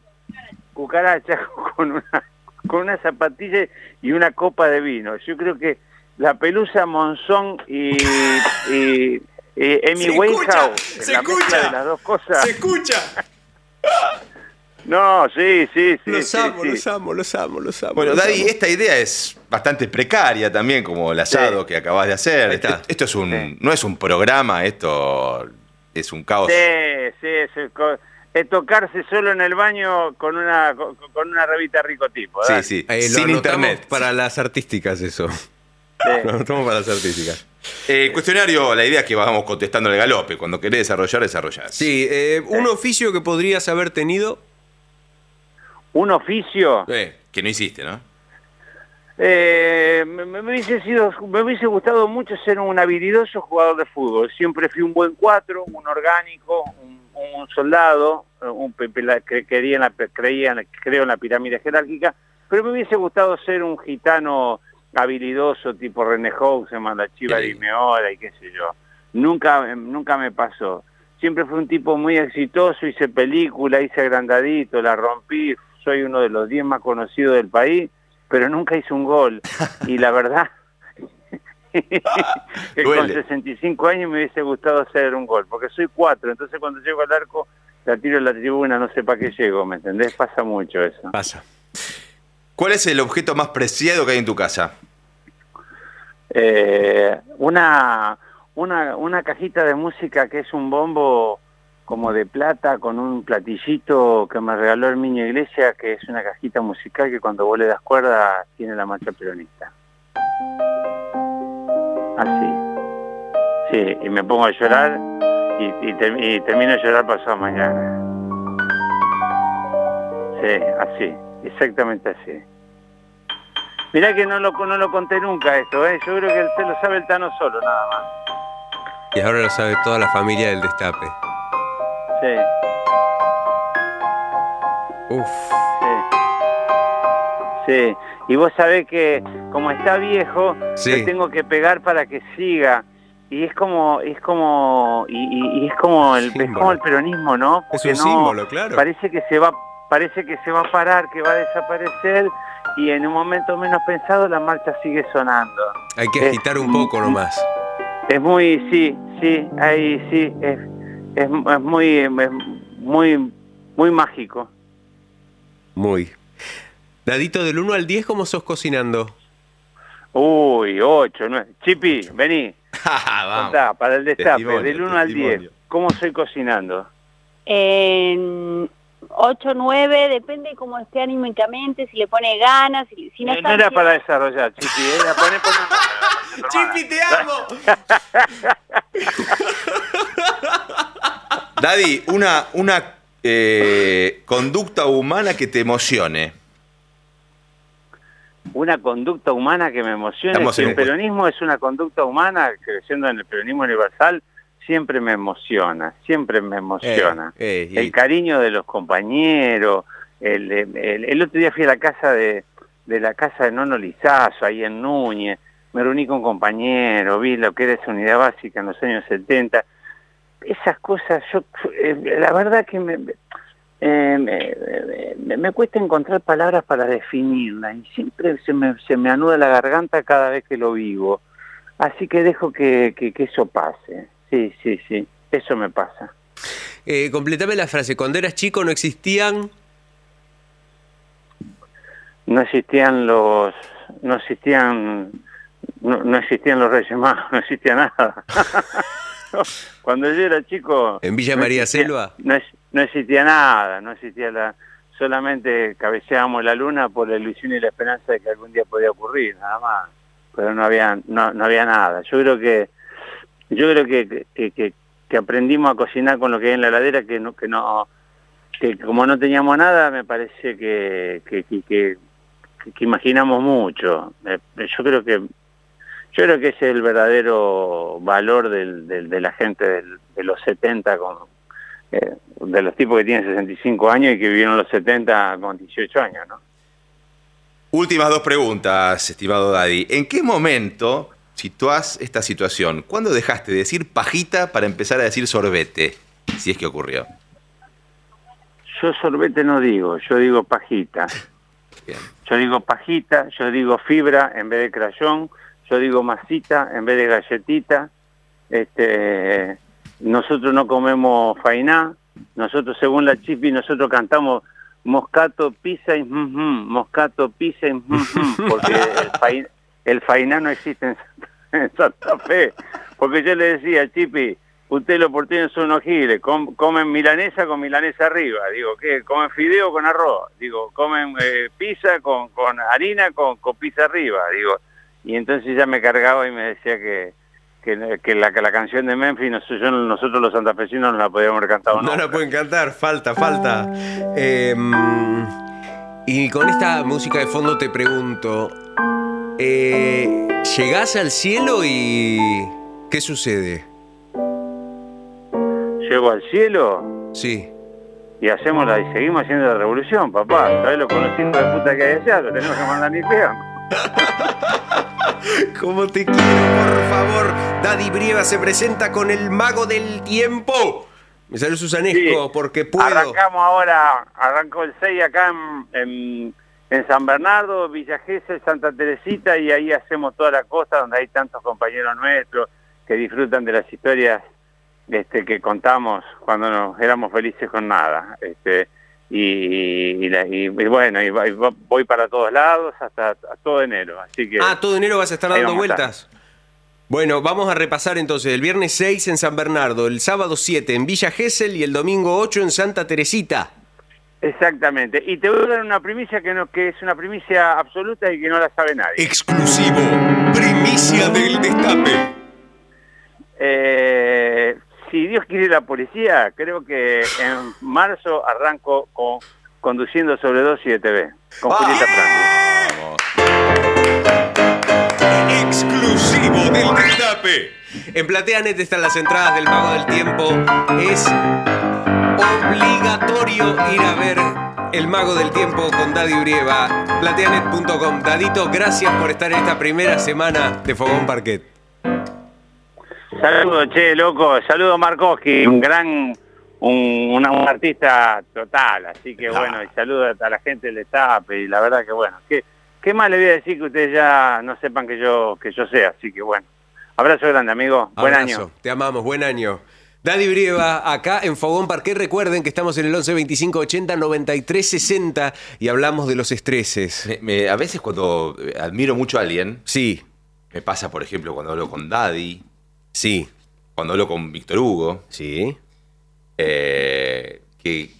cucaracha con una con una zapatilla y una copa de vino. Yo creo que la pelusa Monzón y, y, y Amy Se Winehouse, escucha, en se escucha. de las dos cosas. escucha! No, sí, sí, sí. Los sí, amo, sí. los amo, los amo, los amo. Bueno, los Daddy, amo. esta idea es bastante precaria también, como el asado Sí. que acabas de hacer. Está. Esto, esto es un, Sí. no es un programa, esto es un caos. Sí, sí, es, el co- es tocarse solo en el baño con una con, con una revista ricotipo. Sí, sí. Eh, lo Sin internet. Para las artísticas, eso. Sí. Lo anotamos para las artísticas. Eh, cuestionario, la idea es que vamos contestando el galope. Cuando querés desarrollar, desarrollás. Sí, eh, un oficio que podrías haber tenido. Un oficio. Eh, que no hiciste, ¿no? Eh, me, me hubiese sido, me hubiese gustado mucho ser un habilidoso jugador de fútbol. Siempre fui un buen cuatro, un orgánico, un, un soldado, un, creía en la, creía en creo en la pirámide jerárquica, pero me hubiese gustado ser un gitano habilidoso tipo René Houseman, la Chiva de. Imeora y qué sé yo. Nunca, nunca me pasó. Siempre fui un tipo muy exitoso, hice película, hice agrandadito, la rompí, soy uno de los 10 más conocidos del país, pero nunca hice un gol. Y la verdad que con Duele. 65 años me hubiese gustado hacer un gol, porque soy cuatro, entonces cuando llego al arco la tiro en la tribuna, no sé para qué llego, ¿me entendés? Pasa mucho eso. Pasa. ¿Cuál es el objeto más preciado que hay en tu casa? Eh, una, una, una cajita de música que es un bombo como de plata con un platillito que me regaló el niño Iglesia, que es una cajita musical que cuando vos le das cuerda tiene la marcha peronista. Así. Sí, y me pongo a llorar y termino de llorar pasado mañana. Sí, así, exactamente así. Mirá que no lo, no lo conté nunca esto, ¿eh? Yo creo que usted lo sabe el Tano solo, nada más. Y ahora lo sabe toda la familia del destape. Sí, Uf. sí. Sí, y vos sabés que como está viejo, Sí. le tengo que pegar para que siga. Y es como, es como, y, y- y es como el, es como el peronismo, ¿no? Es un no- símbolo, claro. Parece que se va, parece que se va a parar, que va a desaparecer, y en un momento menos pensado la marcha sigue sonando. Hay que agitar un poco nomás. Es muy, sí, sí, ahí sí, es, es, es muy, es muy, muy mágico. Muy. Dadito, del 1 al 10, ¿cómo sos cocinando? Uy, ocho, nueve. Chipi, vení, Vamos. contá, para el destape, Testimonio, del 1 al testimonio. 10, ¿cómo soy cocinando? En 8, 9, depende cómo esté anímicamente, si le pone ganas, si, si no Eh, está no era ansioso. para desarrollar, Chipi, eh, la poné por ¡Chipi, te amo! Daddy, una, una eh, conducta humana que te emocione. Una conducta humana que me emociona. Estamos Si en el un- peronismo es una conducta humana, creciendo en el peronismo universal, siempre me emociona, siempre me emociona. Eh, eh, y- el cariño de los compañeros. El, el- el otro día fui a la casa de, de la casa de Nono Lizazo, ahí en Núñez. Me reuní con compañeros, vi lo que era esa unidad básica en los años 70. Esas cosas, yo, eh, la verdad que me, eh, me, me- me cuesta encontrar palabras para definirla y siempre se me, se me anuda la garganta cada vez que lo vivo. Así que dejo que, que, que eso pase. Sí, sí, sí, eso me pasa. eh, completame la frase. Cuando eras chico no existían. no existían los no existían no, no existían los Reyes Magos, no existía nada. Cuando yo era chico ¿En Villa no María existía- Selva? no, existía nada, no existía la solamente cabeceábamos la luna por la ilusión y la esperanza de que algún día podía ocurrir, nada más. Pero no había no, no había nada. Yo creo que yo creo que, que, que- que aprendimos a cocinar con lo que hay en la heladera que no que no que como no teníamos nada me parece que que, que, que- que imaginamos mucho Eh, yo creo que yo creo que ese es el verdadero valor del, del- de la gente del- de los 70 con eh, de los tipos que tienen 65 años y que vivieron los 70 con 18 años no Últimas dos preguntas, estimado Daddy. ¿En qué momento situás esta situación? ¿Cuándo dejaste de decir pajita para empezar a decir sorbete? Si es que ocurrió. yo sorbete no digo yo digo pajita Bien. Yo digo pajita, yo digo fibra en vez de crayón, yo digo masita en vez de galletita. Este, nosotros no comemos fainá, nosotros según la chipi nosotros cantamos moscato, pizza y mm, mm, moscato, pizza y mm, porque el, fai- el fainá no existe en Santa, en Santa Fe. Porque yo le decía, Chipi, ustedes los porteños son unos giles, com- comen milanesa con milanesa arriba, digo, ¿qué? ¿Comen fideo con arroz? Digo, ¿comen eh, pizza con, con harina con, con pizza arriba? Digo, y entonces ya me cargaba y me decía que, que, que la, que la canción de Memphis, no nosotros los santafesinos no la podíamos haber cantado No nunca. la pueden cantar, falta, falta. Em, y con esta música de fondo te pregunto, eh, ¿llegás al cielo y qué sucede? Llego al cielo Sí. y hacemos la, y seguimos haciendo la revolución, papá. ¿Sabes lo conocido de puta que hay allá? Lo tenemos que mandar ni peor. Como te quiero, por favor. Daddy Brieva se presenta con el mago del tiempo. Me salió Susanesco Sí. porque puedo. Arrancamos ahora, arrancó el 6 acá en, en, en San Bernardo, Villa Gesell, Santa Teresita y ahí hacemos toda la costa donde hay tantos compañeros nuestros que disfrutan de las historias este, que contamos cuando nos éramos felices con nada. Este, y, y la- y- y bueno, y voy para todos lados hasta, hasta todo enero. Así que Ah, todo enero vas a estar dando a vueltas. Bueno, vamos a repasar entonces. El viernes 6 en San Bernardo, el sábado 7 en Villa Gesell y el domingo 8 en Santa Teresita. exactamente. Y te voy a dar una primicia que, no, que es una primicia absoluta y que no la sabe nadie. Exclusivo. Primicia del destape. Eh, si Dios quiere la policía, creo que en marzo arranco con conduciendo sobre dos y de TV con Julieta Franco. Exclusivo del destape. En PlateaNet están las entradas del Mago del Tiempo. Es obligatorio ir a ver El Mago del Tiempo con Daddy Urieva. Plateanet.com. Dadito, gracias por estar en esta primera semana de Fogón Parquet. Saludos, che, loco. Saludos, Markowski, un gran, un, una- un artista total. Así que bueno, y saludos a la gente del estape y la verdad que bueno, ¿qué, qué más le voy a decir que ustedes ya no sepan que yo que yo sé? Así que bueno, abrazo grande, amigo. Buen Abrazo. año. Te amamos, buen año. Daddy Brieva, acá en Fogón Parquet. Recuerden que estamos en el 11 25 80 93 60 y hablamos de los estreses. Me- me- a veces cuando eh, admiro mucho a alguien, Sí, me pasa, por ejemplo, cuando hablo con Daddy, sí, cuando hablo con Víctor Hugo, sí. eh, que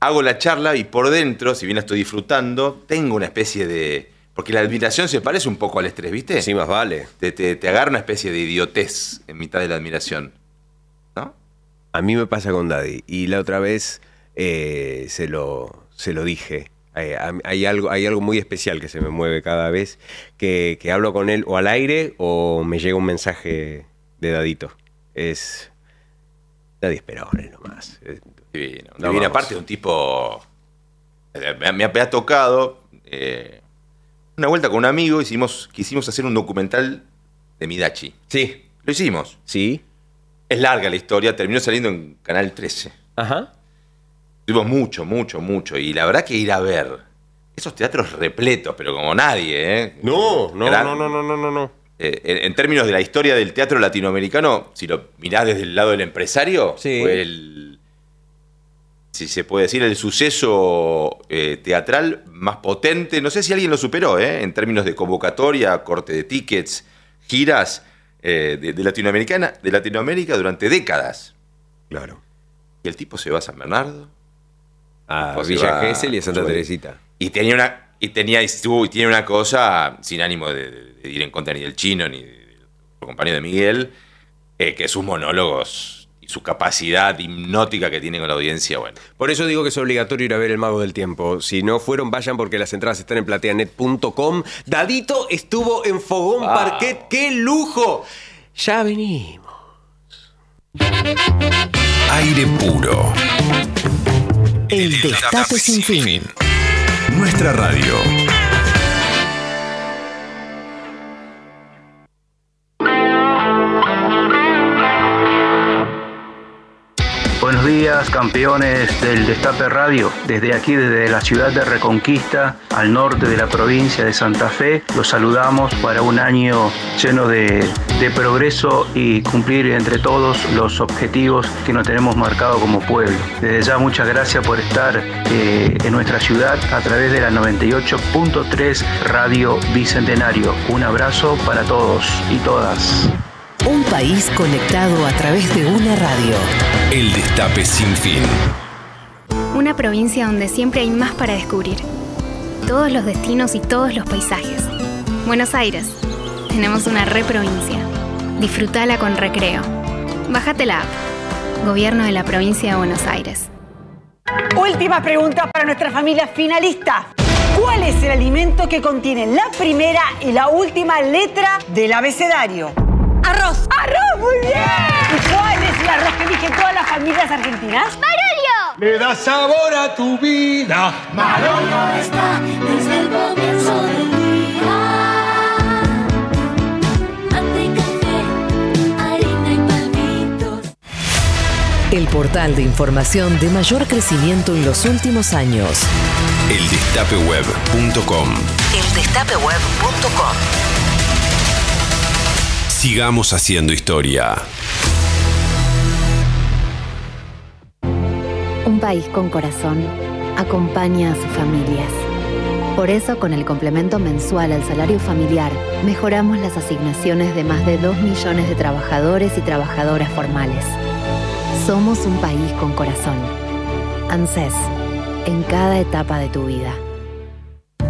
hago la charla y por dentro, si bien la estoy disfrutando, tengo una especie de... Porque la admiración se parece un poco al estrés, ¿viste? Sí, más vale. Te, te- te agarra una especie de idiotez en mitad de la admiración. ¿No? A mí me pasa con Daddy. Y la otra vez eh, se, lo, se lo dije. Eh, a- hay, algo, hay algo muy especial que se me mueve cada vez que, que hablo con él o al aire o me llega un mensaje de Dadito. Es Daddy Esperone nomás. Eh, Divino. No, Divino. Aparte, un tipo. eh, Me, me ha- me ha tocado. eh, una vuelta con un amigo, hicimos, quisimos hacer un documental de Midachi. Sí, Lo hicimos. sí. Es larga la historia, terminó saliendo en Canal 13. Ajá. Tuvimos mucho, mucho, mucho. Y la verdad que ir a ver esos teatros repletos, pero como nadie, ¿eh? No, no, Gran- no, no, no, no, no, no. Eh, en, en términos de la historia del teatro latinoamericano, si lo mirás desde el lado del empresario, Sí. fue el, si se puede decir, el suceso eh, teatral más potente. No sé si alguien lo superó, ¿eh? en términos de convocatoria, corte de tickets, giras eh, de, de Latinoamericana, de Latinoamérica durante décadas. Claro. Y el tipo se va a San Bernardo. A Villa Gesell y a Santa Teresita. Y tenía una. Y tenía, y estuvo- y tiene una cosa sin ánimo de, de- de ir en contra ni del chino ni del compañero de Miguel, eh, que sus monólogos y su capacidad hipnótica que tiene con la audiencia, bueno. Por eso digo que es obligatorio ir a ver El Mago del Tiempo. Si no fueron, vayan porque las entradas están en plateanet.com. Dadito estuvo en Fogón Wow. Parquet. ¡Qué lujo! Ya venimos. Aire puro. El Destape Sin Fin. Nuestra radio. Buenos días, campeones del Destape Radio. Desde aquí, desde la ciudad de Reconquista, al norte de la provincia de Santa Fe, los saludamos para un año lleno de, de progreso y cumplir entre todos los objetivos que nos tenemos marcado como pueblo. Desde ya, muchas gracias por estar eh, en nuestra ciudad a través de la 98.3 Radio Bicentenario. Un abrazo para todos y todas. Un país conectado a través de una radio. El Destape Sin Fin. Una provincia donde siempre hay más para descubrir. Todos los destinos y todos los paisajes. Buenos Aires. Tenemos una reprovincia. Disfrutala con recreo. Bájate la app. Gobierno de la provincia de Buenos Aires. Última pregunta para nuestra familia finalista. ¿Cuál es el alimento que contiene la primera y la última letra del abecedario? Arroz. ¡Arroz! ¡Muy bien! ¿Y cuál es el arroz que eligen todas las familias argentinas? ¡Marolio! Le da sabor a tu vida. Marolio está desde el comienzo del día. Mate, café, harina y palmitos. El portal de información de mayor crecimiento en los últimos años. Eldestapeweb.com. Eldestapeweb.com. Sigamos haciendo historia. Un país con corazón acompaña a sus familias. Por eso, con el complemento mensual al salario familiar, mejoramos las asignaciones de más de 2 millones de trabajadores y trabajadoras formales. Somos un país con corazón. ANSES, en cada etapa de tu vida.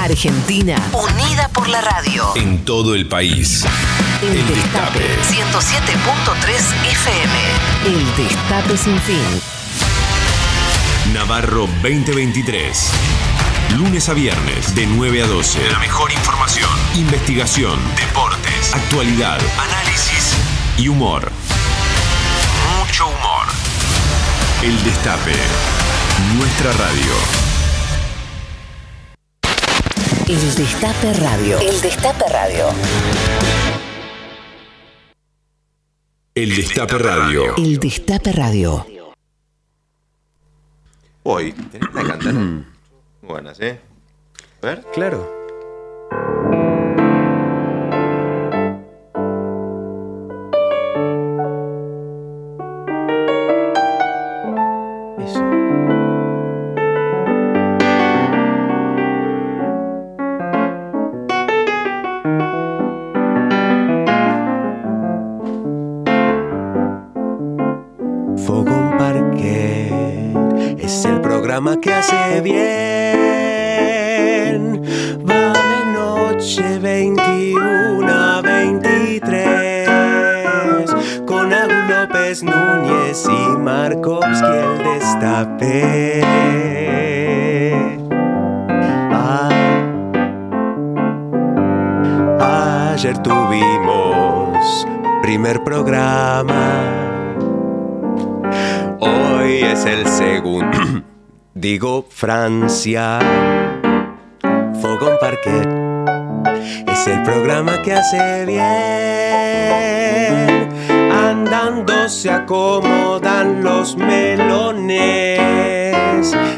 Argentina, unida por la radio. En todo el país. El Destape. 107.3 FM. El Destape Sin Fin. Navarro 2023. Lunes a viernes, de 9 a 12. La mejor información, investigación, deportes, actualidad, análisis y humor. Mucho humor. El Destape. Nuestra radio. El Destape Radio. El Destape Radio. El Destape Radio. El Destape Radio. Hoy, tenés una cantar. Muy buenas, ¿eh? A ver. Claro. Francia. Fogón Parquet. Es el programa que hace bien. Andando se acomodan los melones.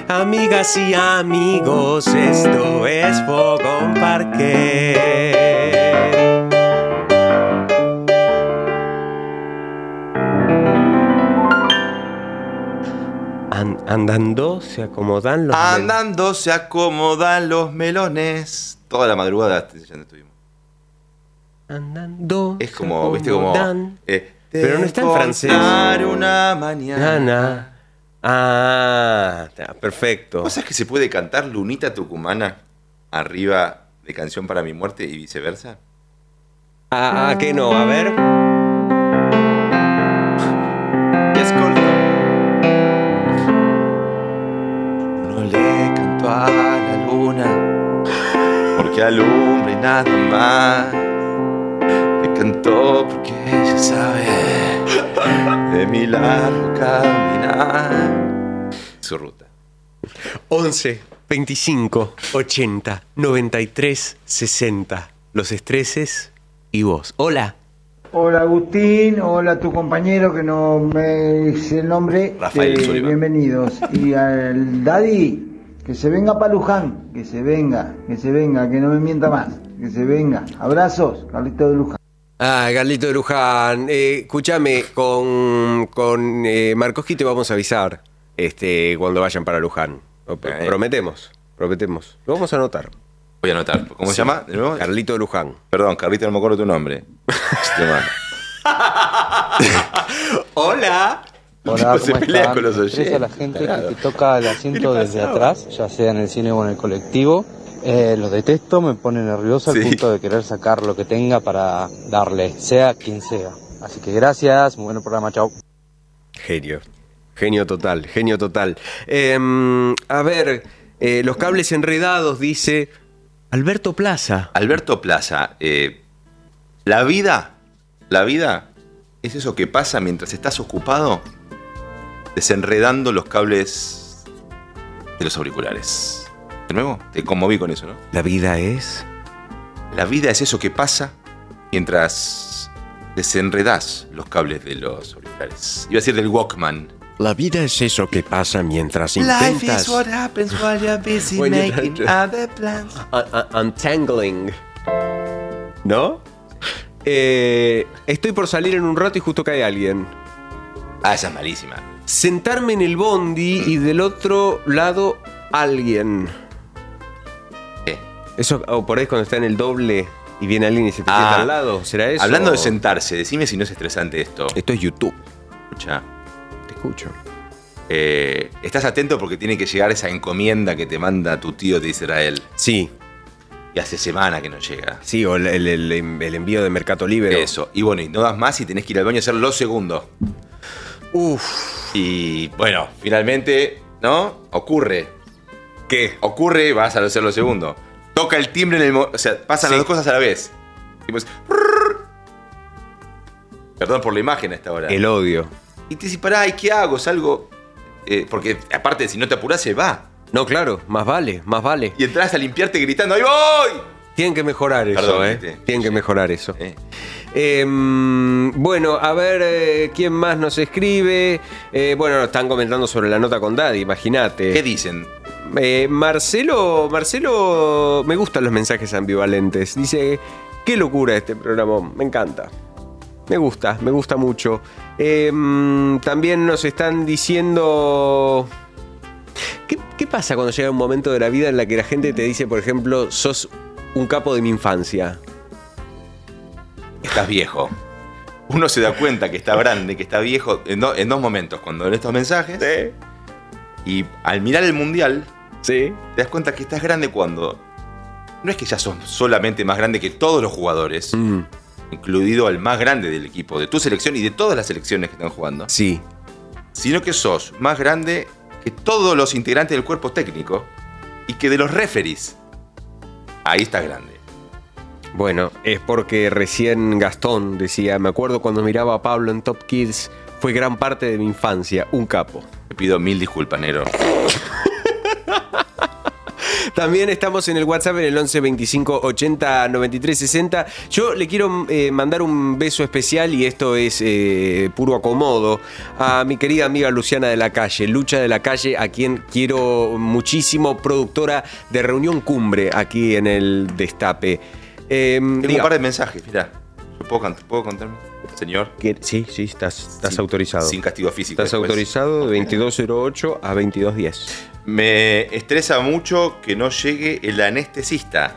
Amigas y amigos, esto es Fogón Parquet. Andando se acomodan los Andando se acomodan los melones. Toda la madrugada ya no estuvimos. Andando. Es como, viste, como. eh, Pero no está en francés. una mañana. Nana. Ah, perfecto. ¿Vos sabés que se puede cantar Lunita Tucumana arriba de Canción para mi muerte y viceversa? Ah, ah, que no, a ver. A la luna porque alumbre nada más. Le cantó porque ella sabe de mi largo caminar. Su ruta. 11, 25, 80, 93, 60. Los estreses y vos. Hola. Hola Agustín, hola tu compañero que no me dice el nombre. Rafael Eh, bienvenidos. Y al Daddy, que se venga para Luján, que se venga, que se venga, que no me mienta más, que se venga. Abrazos, Carlito de Luján. Ah, Carlito de Luján. Eh, escúchame, con, con eh, Markoski te vamos a avisar este, cuando vayan para Luján. Prometemos, prometemos. Lo vamos a anotar. Voy a anotar. ¿Cómo se llama? de nuevo? Carlito de Luján. Perdón, Carlito, no me acuerdo tu nombre. Hola. Hola, Se ¿cómo pelea están? con los oyentes. la gente que Tarado. toca el asiento desde atrás, ya sea en el cine o en el colectivo. Eh, lo detesto, me pone nervioso al Sí. punto de querer sacar lo que tenga para darle, sea quien sea. Así que gracias, muy buen programa, chao. Genio. Genio total, genio total. Em, a ver, eh, los cables enredados, dice Alberto Plaza. Alberto Plaza, eh, la vida, la vida es eso que pasa mientras estás ocupado desenredando los cables de los auriculares. De nuevo, te conmoví con eso, ¿no? La vida es. La vida es eso que pasa mientras desenredas los cables de los auriculares. Iba a decir del Walkman. La vida es eso que pasa mientras intentas. happens while you're busy When you're making trying other plans. Un- un- untangling. ¿No? Eh, estoy por salir en un rato y justo cae alguien. Ah, esa es malísima. Sentarme en el bondi y del otro lado alguien. ¿Qué? Eso, o por ahí cuando está en el doble y viene alguien y se te Ah, sienta al lado, ¿será eso? Hablando de sentarse, decime si no es estresante esto. Esto es YouTube. Escucha. Te escucho. Eh, estás atento porque tiene que llegar esa encomienda que te manda tu tío de Israel. Sí. Y hace semana que no llega. Sí, o el, el- el- el envío de Mercado Libre. Eso. Y bueno, y no das más y tenés que ir al baño a hacer los segundos. Uf. Y bueno, finalmente, ¿no? Ocurre. ¿Qué? Ocurre, vas a hacer los segundos. Toca el timbre en el... O sea, pasan Sí. las dos cosas a la vez. Y pues, Perdón por la imagen a esta hora. El odio. Y te dices, pará, ¿y qué hago? Salgo... Eh, porque aparte, si no te apurás, se va. No, claro, más vale, más vale. Y entras a limpiarte gritando, ¡ahí voy! Tienen que mejorar eso, ¿eh? viste. Tienen que mejorar eso. Eh. Em, bueno, a ver eh, quién más nos escribe. Eh, bueno, están comentando sobre la nota con Daddy, imagínate. ¿Qué dicen? Marcelo, Marcelo, me gustan los mensajes ambivalentes. Dice, qué locura este programa, me encanta. Me gusta, me gusta mucho. Em, también nos están diciendo... ¿Qué, qué pasa cuando llega un momento de la vida en la que la gente te dice, por ejemplo, sos un capo de mi infancia? Estás viejo. Uno se da cuenta que está grande, que está viejo en, do- en dos momentos. Cuando ven estos mensajes. Y al mirar el mundial, Sí. te das cuenta que estás grande cuando. No es que ya sos solamente más grande que todos los jugadores, Mm, incluido el más grande del equipo, de tu selección y de todas las selecciones que están jugando. sí. Sino que sos más grande que todos los integrantes del cuerpo técnico y que de los referees. Ahí estás grande. Bueno, es porque recién Gastón decía, me acuerdo cuando miraba a Pablo en Top Kids, fue gran parte de mi infancia, un capo. Te pido mil disculpas, Nero. También estamos en el WhatsApp en el 11 25 80 93 60. Yo le quiero eh, mandar un beso especial y esto es eh, puro acomodo a mi querida amiga Luciana de la Calle, Lucha de la Calle, a quien quiero muchísimo, productora de Reunión Cumbre aquí en el Destape. Eh, Tengo diga, un par de mensajes, mira. ¿Yo puedo, cont- puedo contarme? Señor. sí, sí, estás, estás autorizado. Sin castigo físico. Estás después. autorizado de 2208 a 2210. Me estresa mucho que no llegue el anestesista.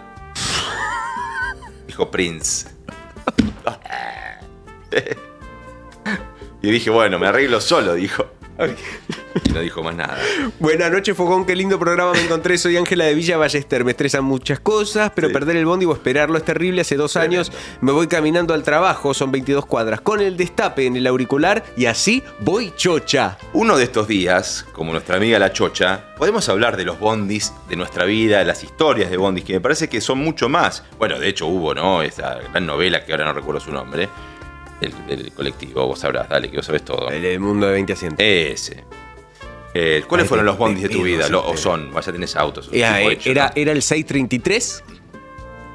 Dijo Prince. y dije, bueno, me arreglo solo, dijo. Y no dijo más nada. Buenas noches, Fogón. Qué lindo programa me encontré. Soy Ángela de Villa Ballester. Me estresan muchas cosas, pero perder el bondi o esperarlo es terrible. Hace dos años me voy caminando al trabajo, son 22 cuadras, con el destape en el auricular y así voy chocha. Uno de estos días, como nuestra amiga La Chocha, podemos hablar de los bondis, de nuestra vida, de las historias de bondis, que me parece que son mucho más. Bueno, de hecho hubo, ¿no? Esa gran novela que ahora no recuerdo su nombre. Del, del colectivo, vos sabrás, dale, que vos sabés todo. El, mundo de 20 asientos. Ese. Eh, ¿Cuáles fueron los bondis de, tu vida? Lo- o son, vaya tenés autos. Era, tipo eh, hecho, era, ¿no? era el 633.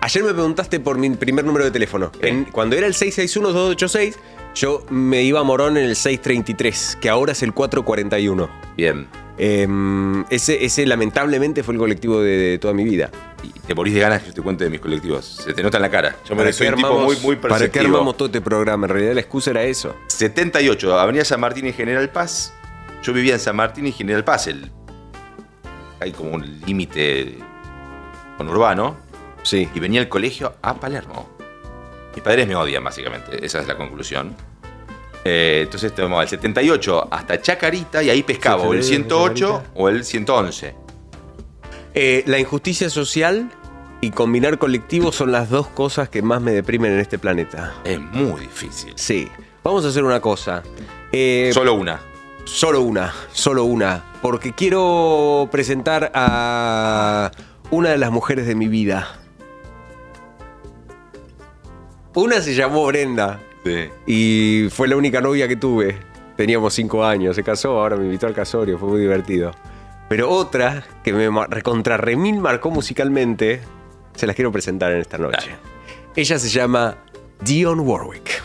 Ayer me preguntaste por mi primer número de teléfono. En- cuando era el 661-286, yo me iba a Morón en el 633, que ahora es el 441. Bien. Em, ese, ese lamentablemente fue el colectivo de, de toda mi vida. Y te morís de ganas que yo te cuente de mis colectivos. Se te nota en la cara. Yo me ¿Para soy tipo armamos- muy, muy ¿Para qué perceptivo. armamos todo este programa? En realidad la excusa era eso. 78, Avenida San Martín y General Paz. Yo vivía en San Martín y General Paz. El, hay como un límite conurbano. Sí. Y venía el colegio a Palermo. Mis padres me odian, básicamente. Esa es la conclusión. Eh, entonces tomaba el 78 hasta Chacarita y ahí pescaba o el 108 o el 111. Eh, la injusticia social y combinar colectivos son las dos cosas que más me deprimen en este planeta. Es muy difícil. Sí. Vamos a hacer una cosa. Eh, Solo una. Solo una, solo una. Porque quiero presentar a una de las mujeres de mi vida. Una se llamó Brenda Sí. y fue la única novia que tuve. Teníamos cinco años, se casó, ahora me invitó al casorio, fue muy divertido. Pero otra que me recontra remil marcó musicalmente, se las quiero presentar en esta noche. Ella se llama Dion Warwick.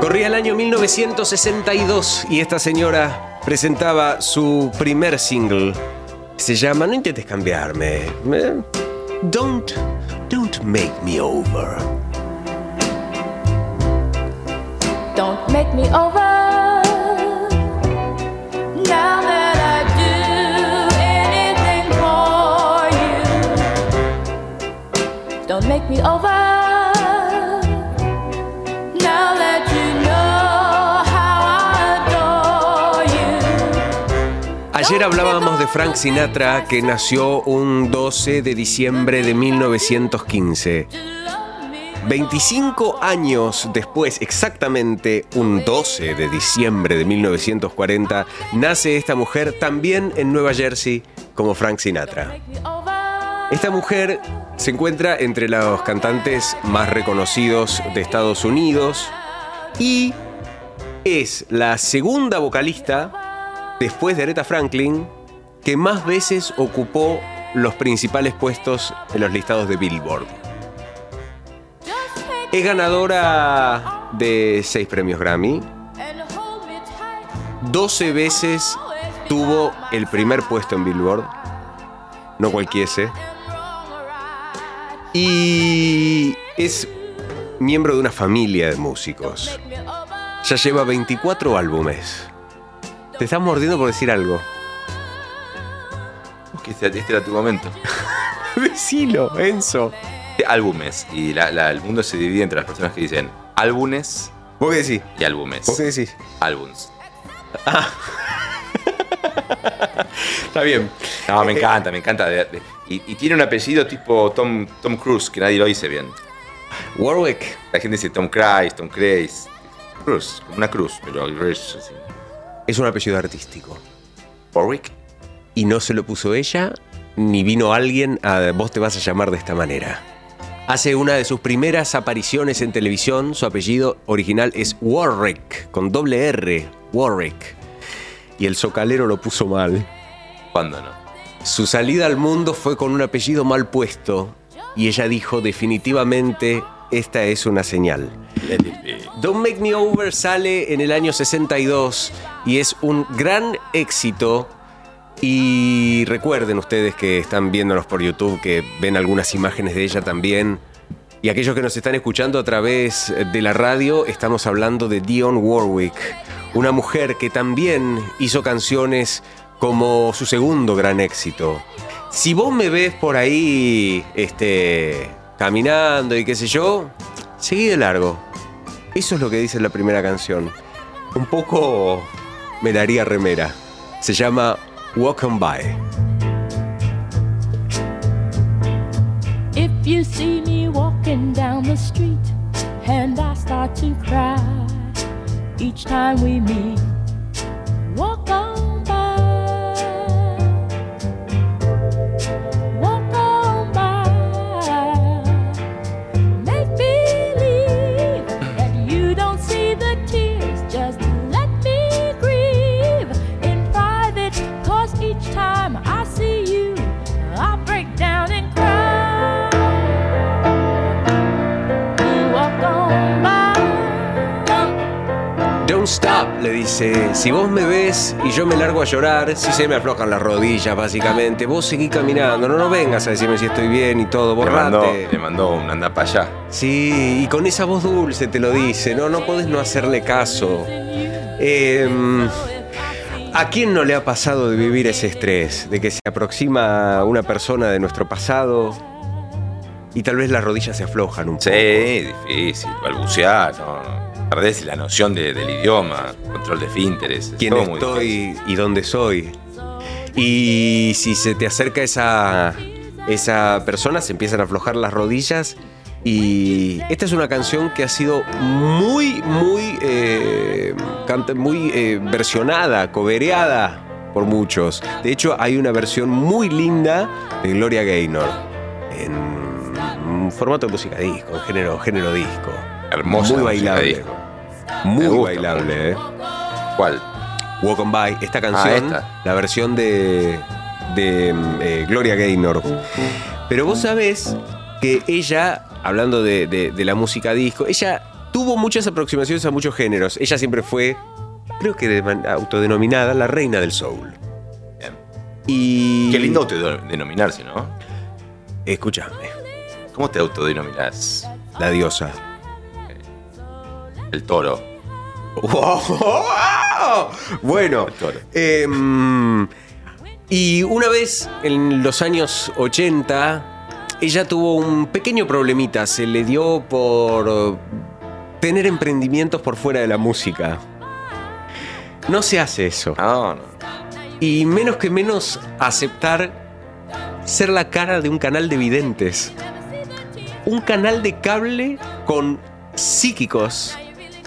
Corría el año 1962 y esta señora presentaba su primer single. Se llama No intentes cambiarme. eh, Don't, don't make me over. Don't make me over. Ayer hablábamos de Frank Sinatra que nació un 12 de diciembre de 1915. 25 años después, exactamente un 12 de diciembre de 1940, nace esta mujer también en Nueva Jersey como Frank Sinatra. Esta mujer se encuentra entre los cantantes más reconocidos de Estados Unidos y es la segunda vocalista, después de Aretha Franklin, que más veces ocupó los principales puestos en los listados de Billboard. Es ganadora de 6 premios Grammy. 12 veces tuvo el primer puesto en Billboard. No cualquiese. Y es miembro de una familia de músicos. Ya lleva 24 álbumes. Te estás mordiendo por decir algo. Que este, este era tu momento. Decilo, Enzo. Álbumes. Y la- la- el mundo se divide entre las personas que dicen álbumes. ¿Vos qué decís? Y álbumes. ¿Vos qué decís? Álbums. Está bien. No, me encanta, me encanta. y, y tiene un apellido tipo Tom, Tom Cruise, que nadie lo dice bien. Warwick. La gente dice Tom Cruise, Tom Cruise. Cruz, como una cruz, pero así. Es un apellido artístico. Warwick. Y no se lo puso ella, ni vino alguien a vos te vas a llamar de esta manera. Hace una de sus primeras apariciones en televisión, su apellido original es Warwick, con doble R, Warwick. Y el socalero lo puso mal. ¿Cuándo no? Su salida al mundo fue con un apellido mal puesto y ella dijo definitivamente esta es una señal. Don't Make Me Over sale en el año 62 y es un gran éxito. Y recuerden ustedes que están viéndonos por YouTube, que ven algunas imágenes de ella también. Y aquellos que nos están escuchando a través de la radio, estamos hablando de Dionne Warwick, una mujer que también hizo canciones como su segundo gran éxito. Si vos me ves por ahí, este, caminando y qué sé yo, seguí de largo. Eso es lo que dice la primera canción. Un poco me daría remera. Se llama Walk By. If you see me walking down the street and I start to cry each time we meet, walk on dice, si vos me ves y yo me largo a llorar, si se me aflojan las rodillas, básicamente, vos seguí caminando, no, no vengas a decirme si estoy bien y todo, Le mandó, borrate. le mandó un anda para allá. Sí, y con esa voz dulce te lo dice, no, no podés no hacerle caso. Em, ¿A quién no le ha pasado de vivir ese estrés? De que se aproxima una persona de nuestro pasado y tal vez las rodillas se aflojan un poco. Sí, difícil, balbucear, no, no. Perdés la noción de- del idioma, control de finteres. quién estoy y dónde soy. Y si se te acerca esa, esa persona, se empiezan a aflojar las rodillas. Y esta es una canción que ha sido muy, muy, eh, canta- muy eh, versionada, cobereada por muchos. De hecho, hay una versión muy linda de Gloria Gaynor en formato de música disco, en género, género disco. Hermosa Muy bailable. Muy bailable, ¿eh? ¿Cuál? Walk on By, esta canción, Ah, esta. la versión de, de eh, Gloria Gaynor. Pero vos sabés que ella, hablando de, de- de la música disco, ella tuvo muchas aproximaciones a muchos géneros. Ella siempre fue, creo que de man- autodenominada, la reina del soul. Y. Qué lindo autodenominarse, ¿no? Escúchame. ¿Cómo te autodenominás? La diosa. El toro. Bueno, em, y una vez en los años 80, ella tuvo un pequeño problemita. Se le dio por tener emprendimientos por fuera de la música. No se hace eso. No, no. Y menos que menos aceptar ser la cara de un canal de videntes. Un canal de cable con psíquicos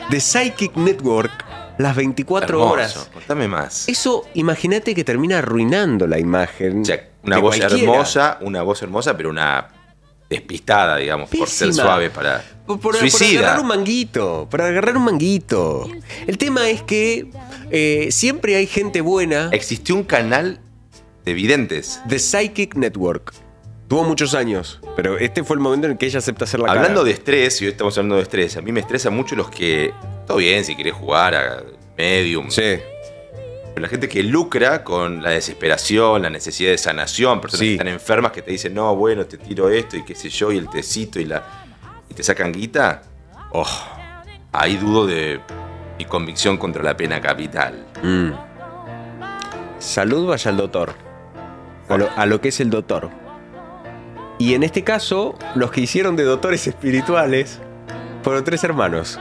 de Psychic Network las 24 Hermoso. horas. Contame más. Eso, imagínate que termina arruinando la imagen. Una de voz cualquiera. hermosa, una voz hermosa, pero una despistada, digamos, por ser suave para. Por, por- por Suicida. agarrar un manguito, para agarrar un manguito. El tema es que eh, siempre hay gente buena. Existió un canal de videntes. The Psychic Network. Tuvo muchos años, pero este fue el momento en el que ella acepta hacer la Hablando cara. de estrés, y hoy estamos hablando de estrés, a mí me estresa mucho los que. Todo bien, si querés jugar a medium. Sí. Pero la gente que lucra con la desesperación, la necesidad de sanación, personas Sí. que están enfermas que te dicen, no, bueno, te tiro esto y qué sé yo, y el tecito y la. y te sacan guita. Oh, ahí dudo de mi convicción contra la pena capital. Mm. Salud vaya al doctor. A lo, a lo que es el doctor. Y en este caso, los que hicieron de doctores espirituales fueron tres hermanos.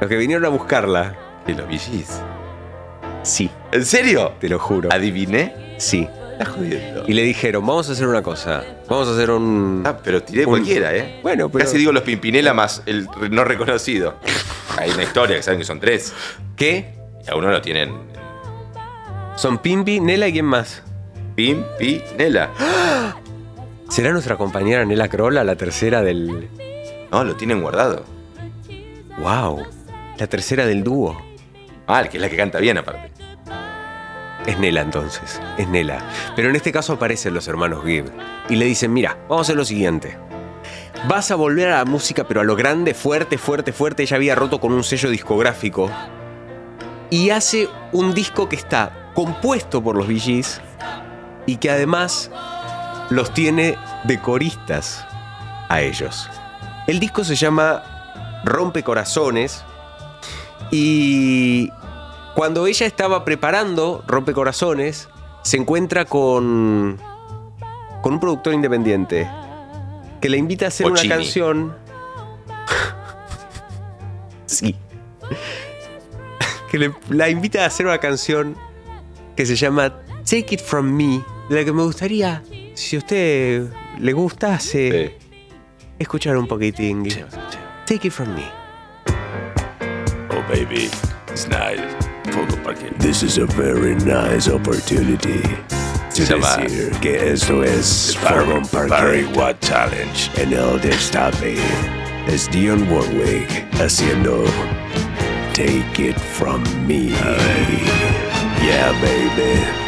Los que vinieron a buscarla. ¿Y los VGs? Sí. ¿En serio? Te lo juro. ¿Adiviné? Sí. Estás jodiendo. Y le dijeron, vamos a hacer una cosa. Vamos a hacer un... Ah, pero tiré un- cualquiera, ¿eh? Bueno, pero... Casi digo los Pimpinela más el no reconocido. Hay una historia que saben que son tres. ¿Qué? Y a uno lo tienen Son Pimpi, Nela y quién más. Pimpinela. ¿Será nuestra compañera Nela Crola la tercera del... No, lo tienen guardado. ¡Wow! La tercera del dúo. Ah, que es la que canta bien aparte. Es Nela entonces, es Nela. Pero en este caso aparecen los hermanos Gibb y le dicen, mira, vamos a hacer lo siguiente. Vas a volver a la música, pero a lo grande, fuerte, fuerte, fuerte. Ella había roto con un sello discográfico. Y hace un disco que está compuesto por los VGs y que además los tiene de coristas a ellos. El disco se llama Rompe Corazones y cuando ella estaba preparando Rompe Corazones, se encuentra con, con un productor independiente que le invita a hacer Ochini. una canción. sí. que le- la invita a hacer una canción que se llama Take It From Me, de la que me gustaría, si a usted le gustase, escuchar un poquitín. Take It From Me. Oh, baby, it's nice. Parque. This is a very nice opportunity to decir que esto es Farron Barry Parquet Watt Challenge. en el destape. Es Dion Warwick haciendo Take It From Me. Yeah, baby.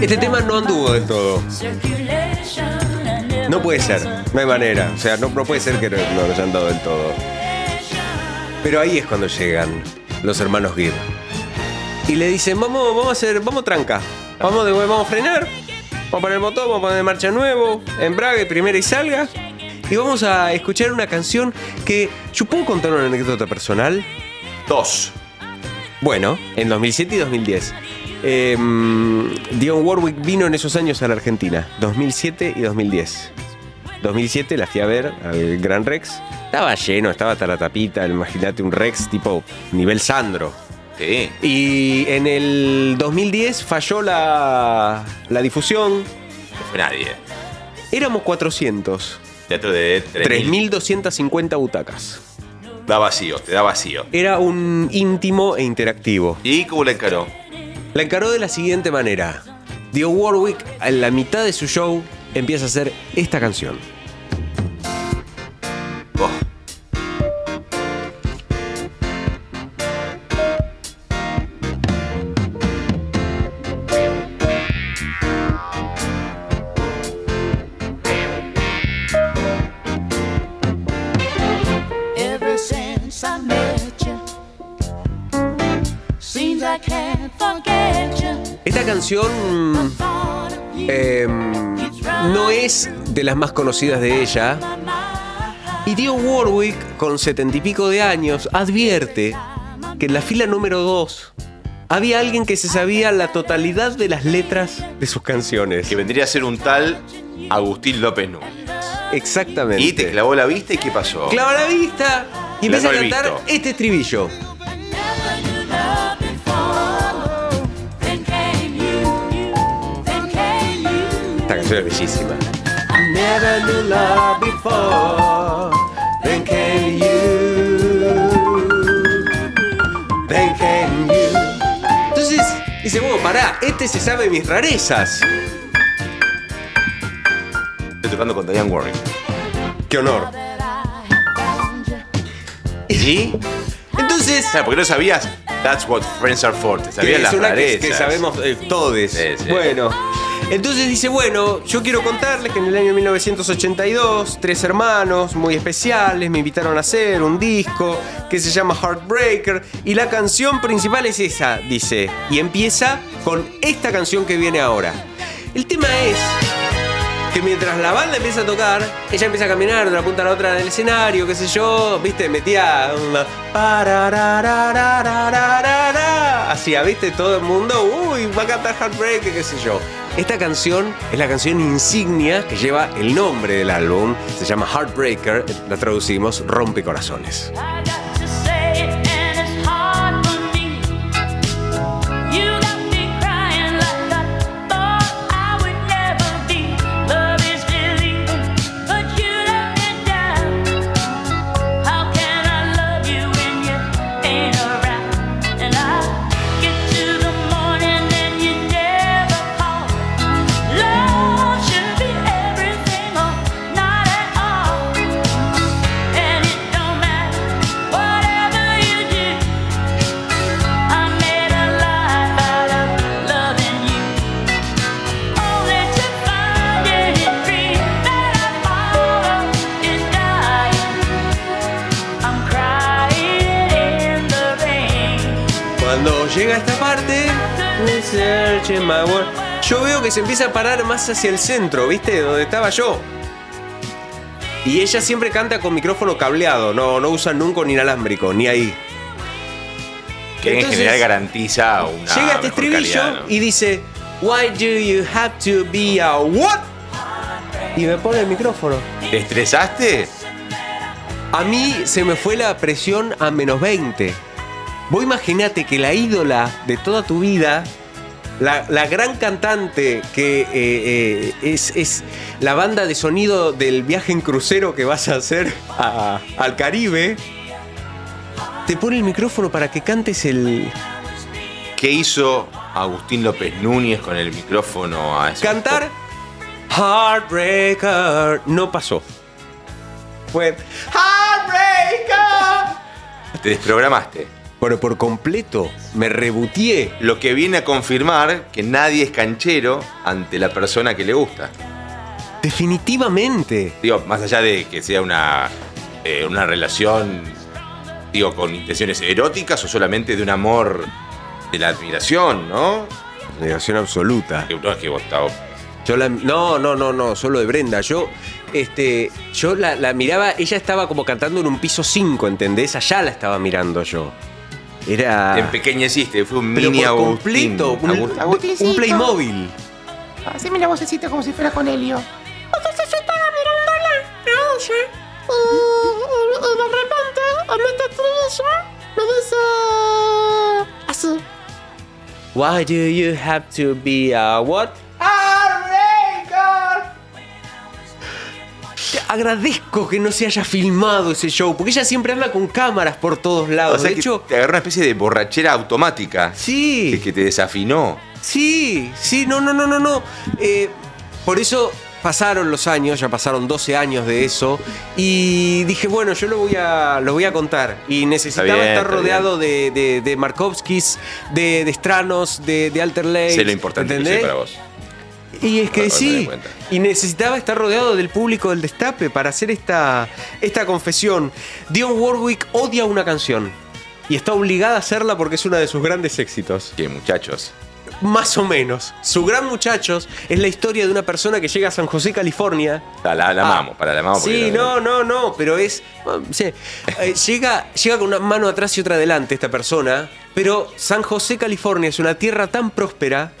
Este tema no anduvo del todo. No puede ser, no hay manera. O sea, no, puede ser que no, no lo hayan dado del todo. Pero ahí es cuando llegan los hermanos Gibb. Y le dicen, vamos, vamos a hacer, vamos tranca. Vamos, de, vamos a frenar. Vamos a poner el botón, vamos a poner marcha nuevo, embrague, primera y salga. Y vamos a escuchar una canción que yo puedo contar una anécdota personal. Dos. Bueno, en 2007 y 2010. Eh, Dion Warwick vino en esos años a la Argentina, 2007 y 2010. 2007 la fui a ver al Gran Rex. Estaba lleno, estaba hasta la tapita, imagínate un Rex tipo nivel Sandro. Sí. Y en el 2010 falló la, la difusión. No fue nadie. Éramos 400. Teatro de 3.000. 3.250 butacas. Da vacío, te da vacío. Era un íntimo e interactivo. ¿Y cómo la encaró? La encaró de la siguiente manera. Dio Warwick, en la mitad de su show, empieza a hacer esta canción. Canción eh, no es de las más conocidas de ella. Y Dio Warwick, con setenta y pico de años, advierte que en la fila número 2 había alguien que se sabía la totalidad de las letras de sus canciones. Que vendría a ser un tal Agustín López Núñez. Exactamente. Y te clavó la vista y ¿qué pasó? Clava la vista y empieza a cantar visto. este estribillo. Esta canción es bellísima. I never knew love before. Then came you. Then came you. Entonces dice, bueno, pará, este se sabe mis rarezas. Estoy tocando con Diane Warwick. Qué honor. ¿Y? Entonces. ¿Sabes por qué no sabías? That's what friends are for. Te sabías las una que, rarezas. que sabemos eh, todos. sí. Bueno. Entonces dice, bueno, yo quiero contarles que en el año 1982, tres hermanos muy especiales me invitaron a hacer un disco que se llama Heartbreaker y la canción principal es esa, dice, y empieza con esta canción que viene ahora. El tema es que mientras la banda empieza a tocar, ella empieza a caminar de una punta a la otra del escenario, qué sé yo, viste, metía una hacía, viste, todo el mundo, uy, va a cantar Heartbreaker, qué sé yo. Esta canción es la canción insignia que lleva el nombre del álbum, se llama Heartbreaker, la traducimos Rompecorazones. to Yo veo que se empieza a parar más hacia el centro, ¿viste? Donde estaba yo. Y ella siempre canta con micrófono cableado, no, no usa nunca un inalámbrico, ni ahí. Que en general garantiza una Llega este estribillo calidad, ¿no? y dice, Why do you have to be a what? Y me pone el micrófono. ¿Te estresaste? A mí se me fue la presión a menos 20. Vos imaginate que la ídola de toda tu vida, la, la gran cantante que eh, eh, es, es la banda de sonido del viaje en crucero que vas a hacer a- al Caribe, te pone el micrófono para que cantes el... ¿Qué hizo Agustín López Núñez con el micrófono a eso? Cantar Heartbreaker. No pasó. fue Heartbreaker. Te desprogramaste. Bueno, por completo, me rebutié. Lo que viene a confirmar que nadie es canchero ante la persona que le gusta. Definitivamente. Digo, más allá de que sea una, eh, una relación, digo, con intenciones eróticas o solamente de un amor de la admiración, ¿no? Admiración absoluta. No es que vos estabas- Yo la, no, no, no, no, solo de Brenda. Yo, este, yo la, la miraba, ella estaba como cantando en un piso 5, ¿entendés? Allá la estaba mirando yo. Era. Te empequeñeciste, fue un mini Agustín. completo, un, Agustín. un Playmobil. Haceme la vocecita como si fuera con Helio. Entonces yo estaba mirándola a ella y, y, y de repente en este trillo me dice así. Why do you have to be a what? Agradezco que no se haya filmado ese show, porque ella siempre anda con cámaras por todos lados. O sea de que hecho, te agarró una especie de borrachera automática. Sí. Que, que te desafinó. Sí, sí, no, no, no, no, no. Eh, por eso pasaron los años, ya pasaron 12 años de eso, y dije, bueno, yo lo voy a, lo voy a contar. Y necesitaba bien, estar rodeado de, de, de Markovskis, de, de Stranos, de, de Alter Lake. Sé lo importante que ¿entendés? soy para vos. Y es que sí, y necesitaba estar rodeado del público del destape para hacer esta, esta confesión. Dion Warwick odia una canción y está obligada a hacerla porque es uno de sus grandes éxitos. Que muchachos. Más o menos. Su gran muchachos es la historia de una persona que llega a San José, California. La, la, la amamos, para la amamos. Sí, no, no, no, pero es. sí. Eh, llega, llega con una mano atrás y otra adelante esta persona, pero San José, California es una tierra tan próspera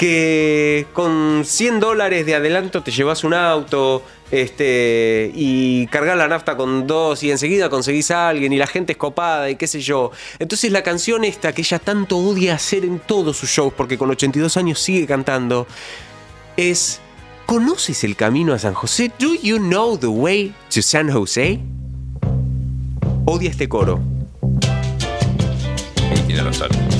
que con 100 dólares de adelanto te llevas un auto este, y cargas la nafta con dos y enseguida conseguís a alguien y la gente es copada y qué sé yo. Entonces la canción esta que ella tanto odia hacer en todos sus shows porque con 82 años sigue cantando es ¿Conoces el camino a San José? Do you know the way to San Jose? Odia este coro. Y.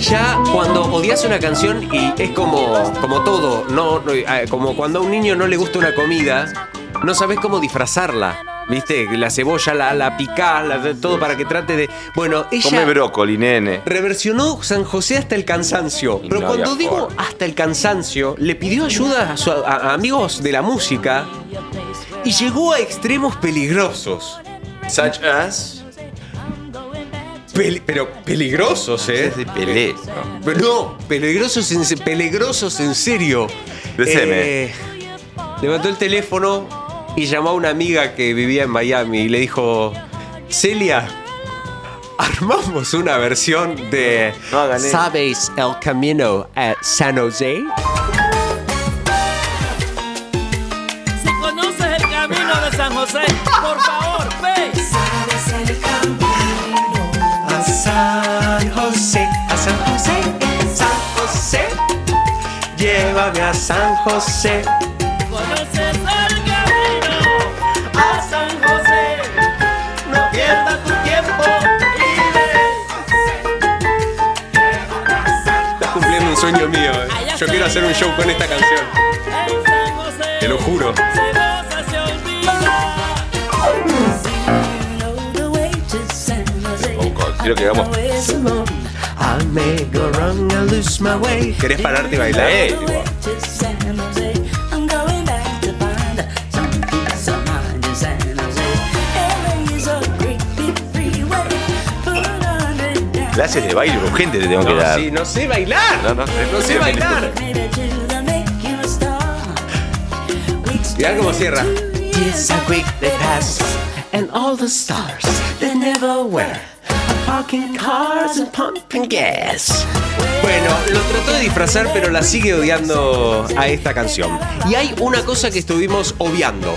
Ya cuando odias una canción y es como, como todo, no, eh, como cuando a un niño no le gusta una comida, no sabes cómo disfrazarla. ¿Viste? La cebolla la, la todo para que trate de. Bueno, Come ella brócoli, nene. reversionó San José hasta el cansancio. Pero no cuando digo hasta el cansancio, le pidió ayuda a, su- a- a amigos de la música y llegó a extremos peligrosos. Such as. Pero peligrosos, ¿eh? De Pelé. No, peligrosos en, peligrosos en serio. Deceme. Eh, levantó el teléfono y llamó a una amiga que vivía en Miami y le dijo, Celia, armamos una versión de No. ¿Sabes el camino a San Jose? A San José. Conoces el camino a San José. No pierdas tu tiempo y Estás cumpliendo un sueño mío. eh. Yo quiero hacer un show con esta canción. Te lo juro. Quiero que hagamos. ¿Querés pararte y bailar? Eh, igual. Clases de baile urgente te tengo que No, dar. sí, no sé bailar. No, no sé. No sé bailar. Mirá cómo cierra. Years are quick they pass, and all the stars they never were. Parking cars and pumping gas. Bueno, lo trató de disfrazar, pero la sigue odiando a esta canción. Y hay una cosa que estuvimos obviando.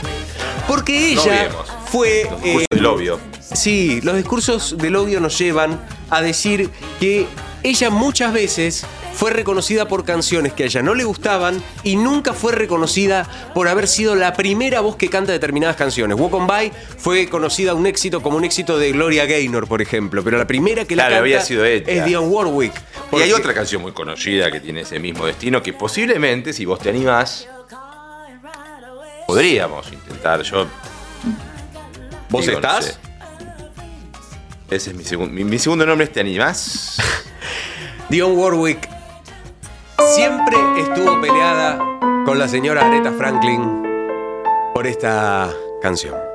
Porque No ella odiemos. fue. eh, El obvio. Sí, los discursos del obvio nos llevan a decir que ella muchas veces fue reconocida por canciones que a ella no le gustaban y nunca fue reconocida por haber sido la primera voz que canta determinadas canciones. Walk On By fue conocida un éxito como un éxito de Gloria Gaynor, por ejemplo, pero la primera que la Claro, canta había sido ella. es Dionne Warwick. Y hay otra canción muy conocida que tiene ese mismo destino que posiblemente, si vos te animás, podríamos intentar. Yo. ¿Vos digo, no estás? sé. Ese es mi segundo. Mi, mi segundo nombre es ¿Te animás? Dionne Warwick siempre estuvo peleada con la señora Aretha Franklin por esta canción.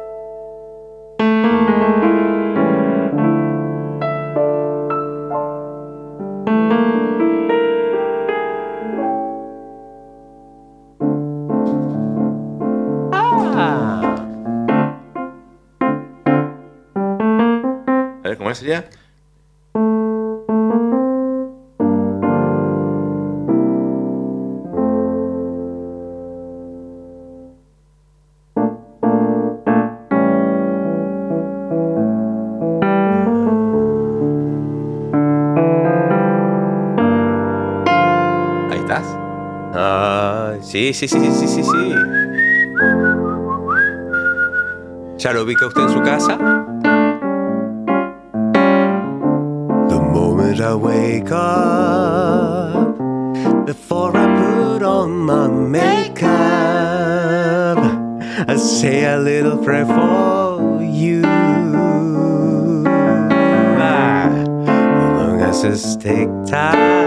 Sería? Ahí estás. Ah, sí, sí, sí, sí, sí, sí. ¿Ya lo ubica usted en su casa? Say a little prayer for you. As long as take time,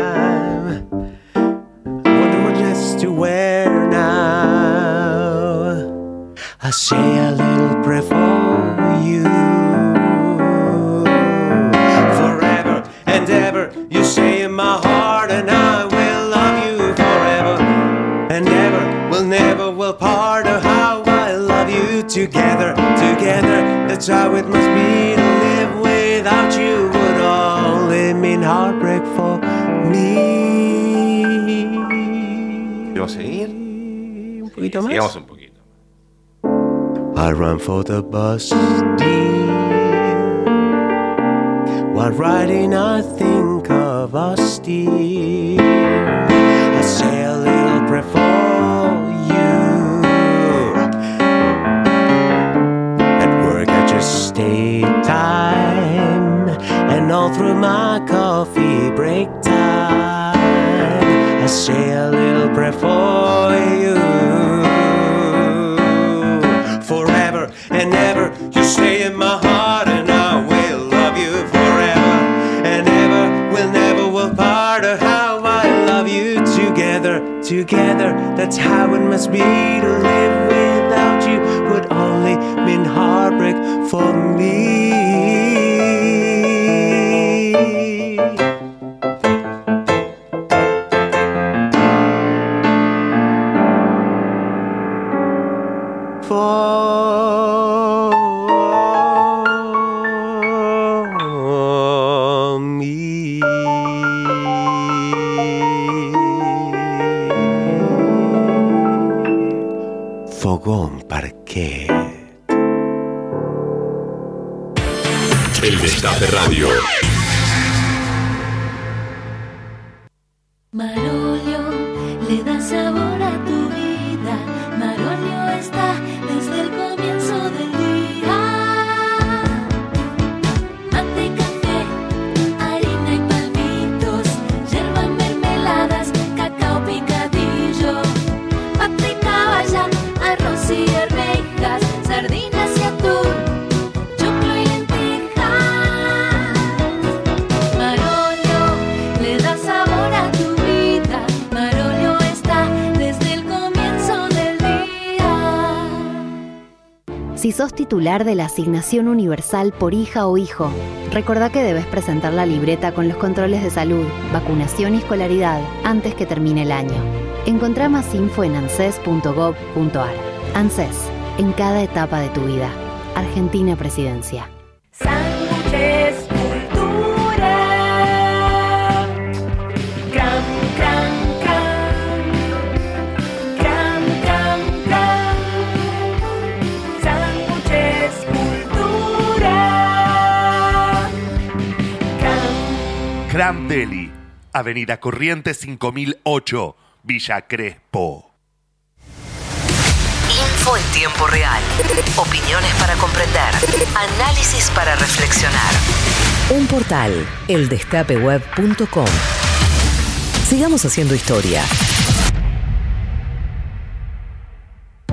For the bus dear. While riding, I think of us, dear. I say a little prayer for you. At work, I just stay time, and all through my coffee break time, I say That's how it must be to live Destape Radio. De la asignación universal por hija o hijo, recordá que debes presentar la libreta con los controles de salud, vacunación y escolaridad antes que termine el año. Encontrá más info en anses.gov.ar. ANSES, en cada etapa de tu vida. Argentina Presidencia. Deli, Avenida Corrientes 5008, Villa Crespo. Info en tiempo real. Opiniones para comprender. Análisis para reflexionar. Un portal, eldestapeweb.com. Sigamos haciendo historia.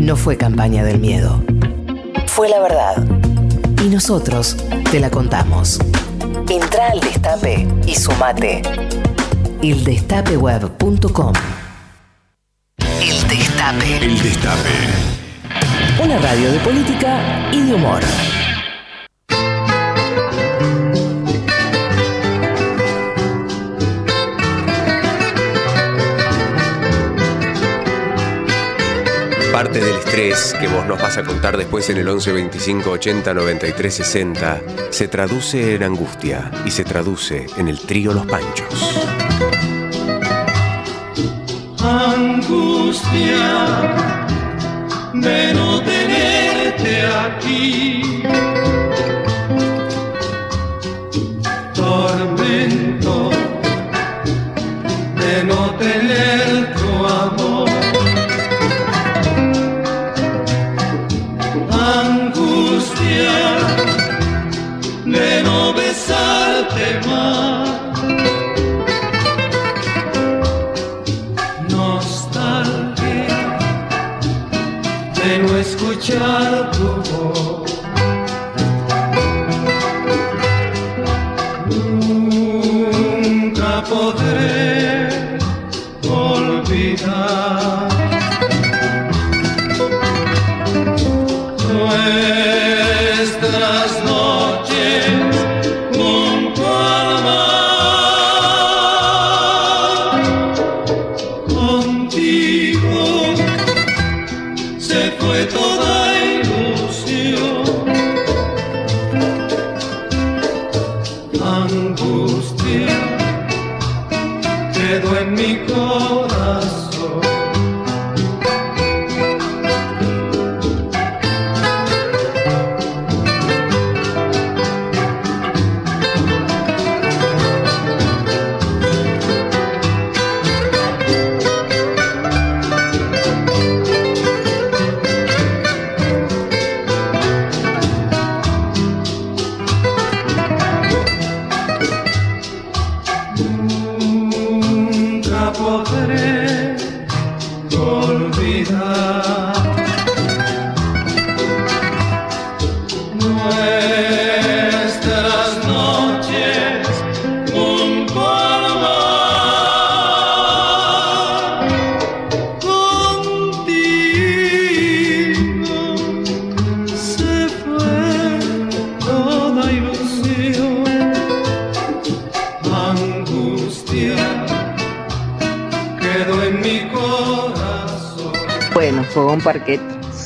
No fue campaña del miedo. Fue la verdad. Y nosotros te la contamos. Entra al destape y sumate. Eldestapeweb.com El Destape. El Destape. Una radio de política y de humor. Parte del estrés que vos nos vas a contar después en el 11 25 80 93 60 se traduce en angustia y se traduce en el trío Los Panchos. angustia de no tenerte aquí. Tormento de no tener De no besarte más. nostalgia de no escuchar tu voz.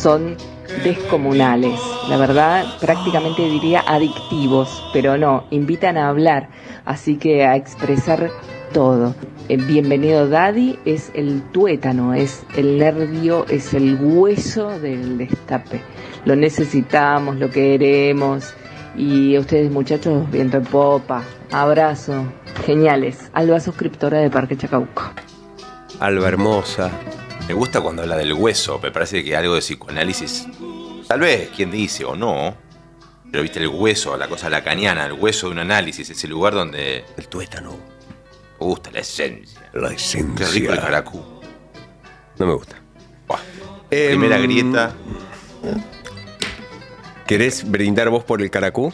Son descomunales. La verdad, prácticamente diría adictivos, pero no, invitan a hablar, así que a expresar todo. Eh, Bienvenido Daddy es el tuétano, es el nervio, es el hueso del destape. Lo necesitamos, lo queremos. Y ustedes muchachos, viento en popa, abrazo, geniales. Alba suscriptora de Parque Chacabuco. Alba Hermosa. Me gusta cuando habla del hueso, me parece que algo de psicoanálisis, tal vez, quien dice o no, pero viste el hueso, la cosa lacaniana, el hueso de un análisis, ese lugar donde... El tuétano. Me gusta la esencia. La esencia. Qué rico el caracú. No me gusta. Primera Em, grieta. ¿Querés brindar vos por el caracú?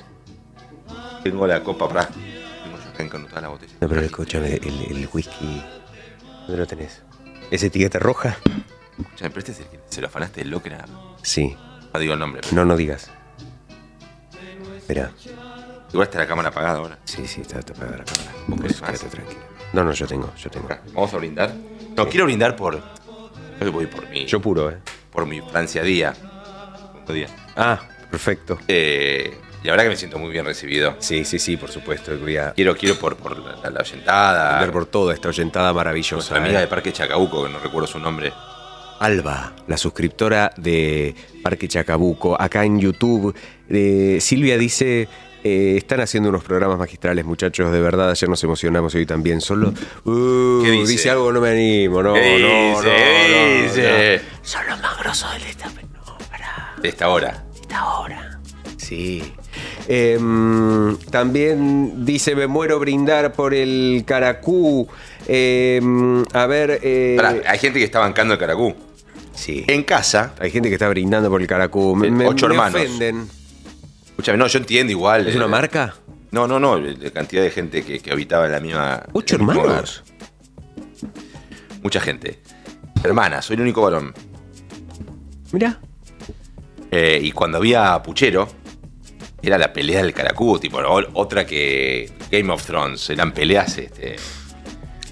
Tengo la copa para. Tengo yo acá con toda la botella. No, pero escúchame, el, el whisky. ¿Dónde lo tenés? ¿Es etiqueta roja? Escúchame, pero este es el que se lo afanaste del Locra. Sí. No digo el nombre. pero- No, no digas. Espera. Igual está la cámara apagada ahora. Sí, sí, está apagada la cámara. ¿Vos querés más? Quédate tranquilo. No, no, yo tengo, yo tengo. Vamos a brindar. No, quiero brindar por. Yo voy por mí. Yo puro, ¿eh? Por mi Francia Día. Día. Ah, perfecto. Eh, la verdad que me siento muy bien recibido. Sí, sí, sí, por supuesto. Voy a Quiero, quiero por, por la, la oyentada. ver por toda esta oyentada maravillosa. Nuestra amiga ¿eh? de Parque Chacabuco, que no recuerdo su nombre. Alba, la suscriptora de Parque Chacabuco, acá en YouTube. Eh, Silvia dice, eh, están haciendo unos programas magistrales, muchachos, de verdad, ayer nos emocionamos y hoy también. Solo... Uh, ¿Qué dice? algo, no me animo, no, ¿Qué no, dice? no, ¿Qué no, dice? no. Son los más grosos del destape. No. De esta hora. Esta hora. Sí. Em, también dice, me muero brindar por el caracú. Em, a ver... eh, Pará, hay gente que está bancando el caracú. Sí. En casa. Hay gente que está brindando por el caracú. Me, me- Ocho me hermanos. ofenden. Escúchame, no, yo entiendo igual. ¿Es una marca? No, no, no. La cantidad de gente que, que habitaba en la misma. ¿Ocho hermanos? Mucha gente. Hermanas, soy el único varón. Mira. Eh, y cuando había puchero, era la pelea del caracú, tipo, otra que Game of Thrones. Eran peleas este,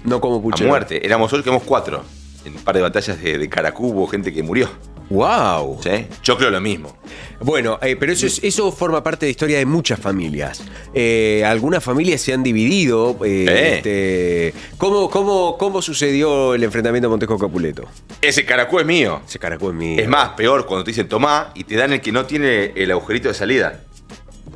No como a puchero. muerte. Éramos solo quedamos cuatro. En un par de batallas de, de caracú hubo gente que murió. ¡Wow! ¿Sí? Yo creo lo mismo. Bueno, eh, pero eso, es- eso forma parte de la historia de muchas familias. Eh, algunas familias se han dividido. eh, este, ¿cómo, cómo, cómo sucedió el enfrentamiento Montejo Capuleto? Ese caracú es mío. Ese caracú es mío. Es más, peor cuando te dicen tomá y te dan el que no tiene el agujerito de salida.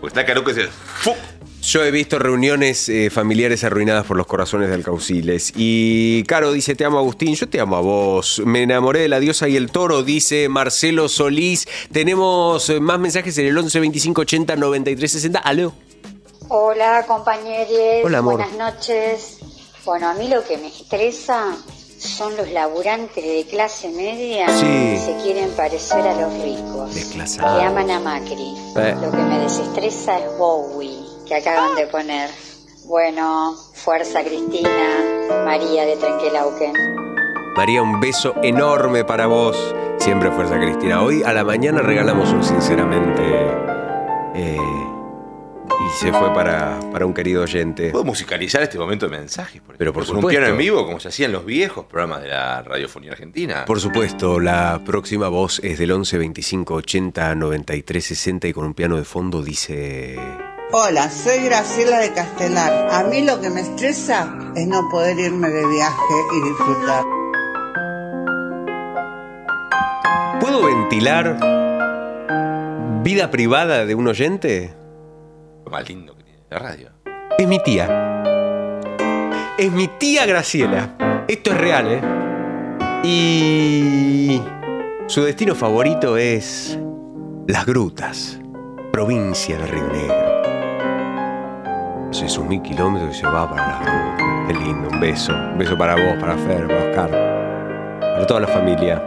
Porque está caracú que se. ¡fu! Yo he visto reuniones eh, familiares arruinadas por los corazones de alcauciles. Y Caro dice, te amo Agustín, yo te amo a vos. Me enamoré de la diosa y el toro, dice Marcelo Solís. Tenemos eh, más mensajes en el 11 25 80 93 60. Aló. Hola compañeros, Hola, amor. buenas noches. Bueno, a mí lo que me estresa son los laburantes de clase media Sí. que se quieren parecer a los ricos, Desclasados. que aman a Macri. Eh. Lo que me desestresa es Bowie, que acaban de poner. Bueno, fuerza Cristina, María de Trenquelauquen. María, un beso enorme para vos. Siempre fuerza Cristina. Hoy a la mañana regalamos un sinceramente. eh, se fue para, para un querido oyente. ¿Puedo musicalizar este momento de mensajes? Por Pero por Con un supuesto. piano en vivo, como se hacía en los viejos programas de la radiofonía argentina. Por supuesto, la próxima voz es del 11 25 80 93 60 y con un piano de fondo dice. Hola, soy Graciela de Castelar. A mí lo que me estresa es no poder irme de viaje y disfrutar. ¿Puedo ventilar vida privada de un oyente? Lo más lindo que tiene la radio. Es mi tía. Es mi tía Graciela. Esto es real, ¿eh? Y su destino favorito es Las Grutas, provincia de Río Negro. Hace sus mil kilómetros y se va para Las Grutas. Qué lindo, un beso. Un beso para vos, para Fer, para Oscar, para toda la familia.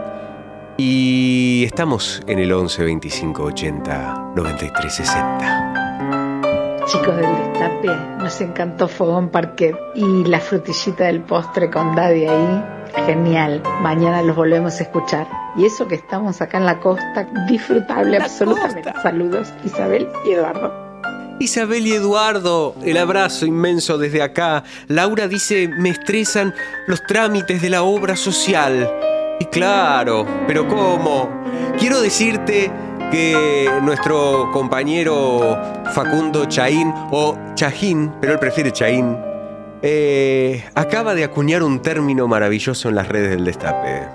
Y estamos en el 11 25 80 93 60. Chicos del Destape, nos encantó Fogón Parquet y la frutillita del postre con Daddy ahí. Genial, mañana los volvemos a escuchar. Y eso que estamos acá en la costa, disfrutable absolutamente. Saludos, Isabel y Eduardo. Isabel y Eduardo, el abrazo inmenso desde acá. Laura dice, me estresan los trámites de la obra social. Y claro, pero ¿cómo? Quiero decirte que nuestro compañero Facundo Chaín, o Chajín, pero él prefiere Chaín, eh, acaba de acuñar un término maravilloso en las redes del destape.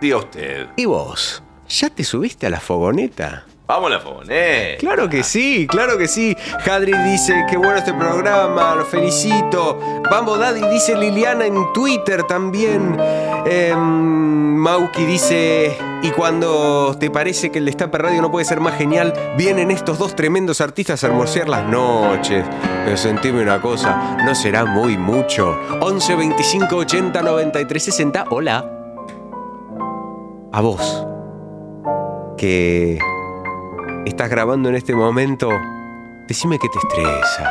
Diga usted. ¿Y vos? ¿Ya te subiste a la fogoneta? Vamos a la fogoneta. Claro que sí, claro que sí. Hadri dice, qué bueno este programa, lo felicito. Vamos, Daddy, dice Liliana en Twitter también. Em, Mauki dice, y cuando te parece que el Destape Radio no puede ser más genial, vienen estos dos tremendos artistas a hermosear las noches. Pero sentime una cosa, no será muy mucho. 11 25 80 93 60. Hola. A vos. Que estás grabando en este momento, decime que te estresa,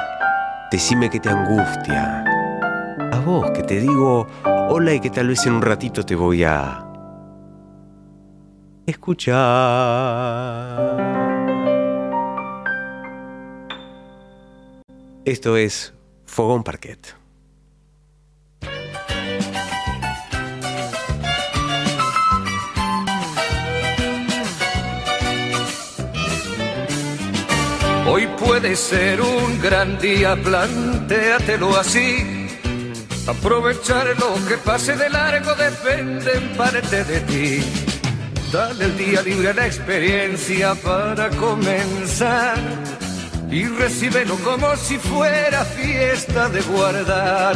decime que te angustia. A vos que te digo hola y que tal vez en un ratito te voy a escuchar. Esto es Fogón Parquet. Hoy puede ser un gran día, plantéatelo así. Aprovechar lo que pase de largo depende en parte de ti. Dale el día libre a la experiencia para comenzar. Y recíbelo como si fuera fiesta de guardar.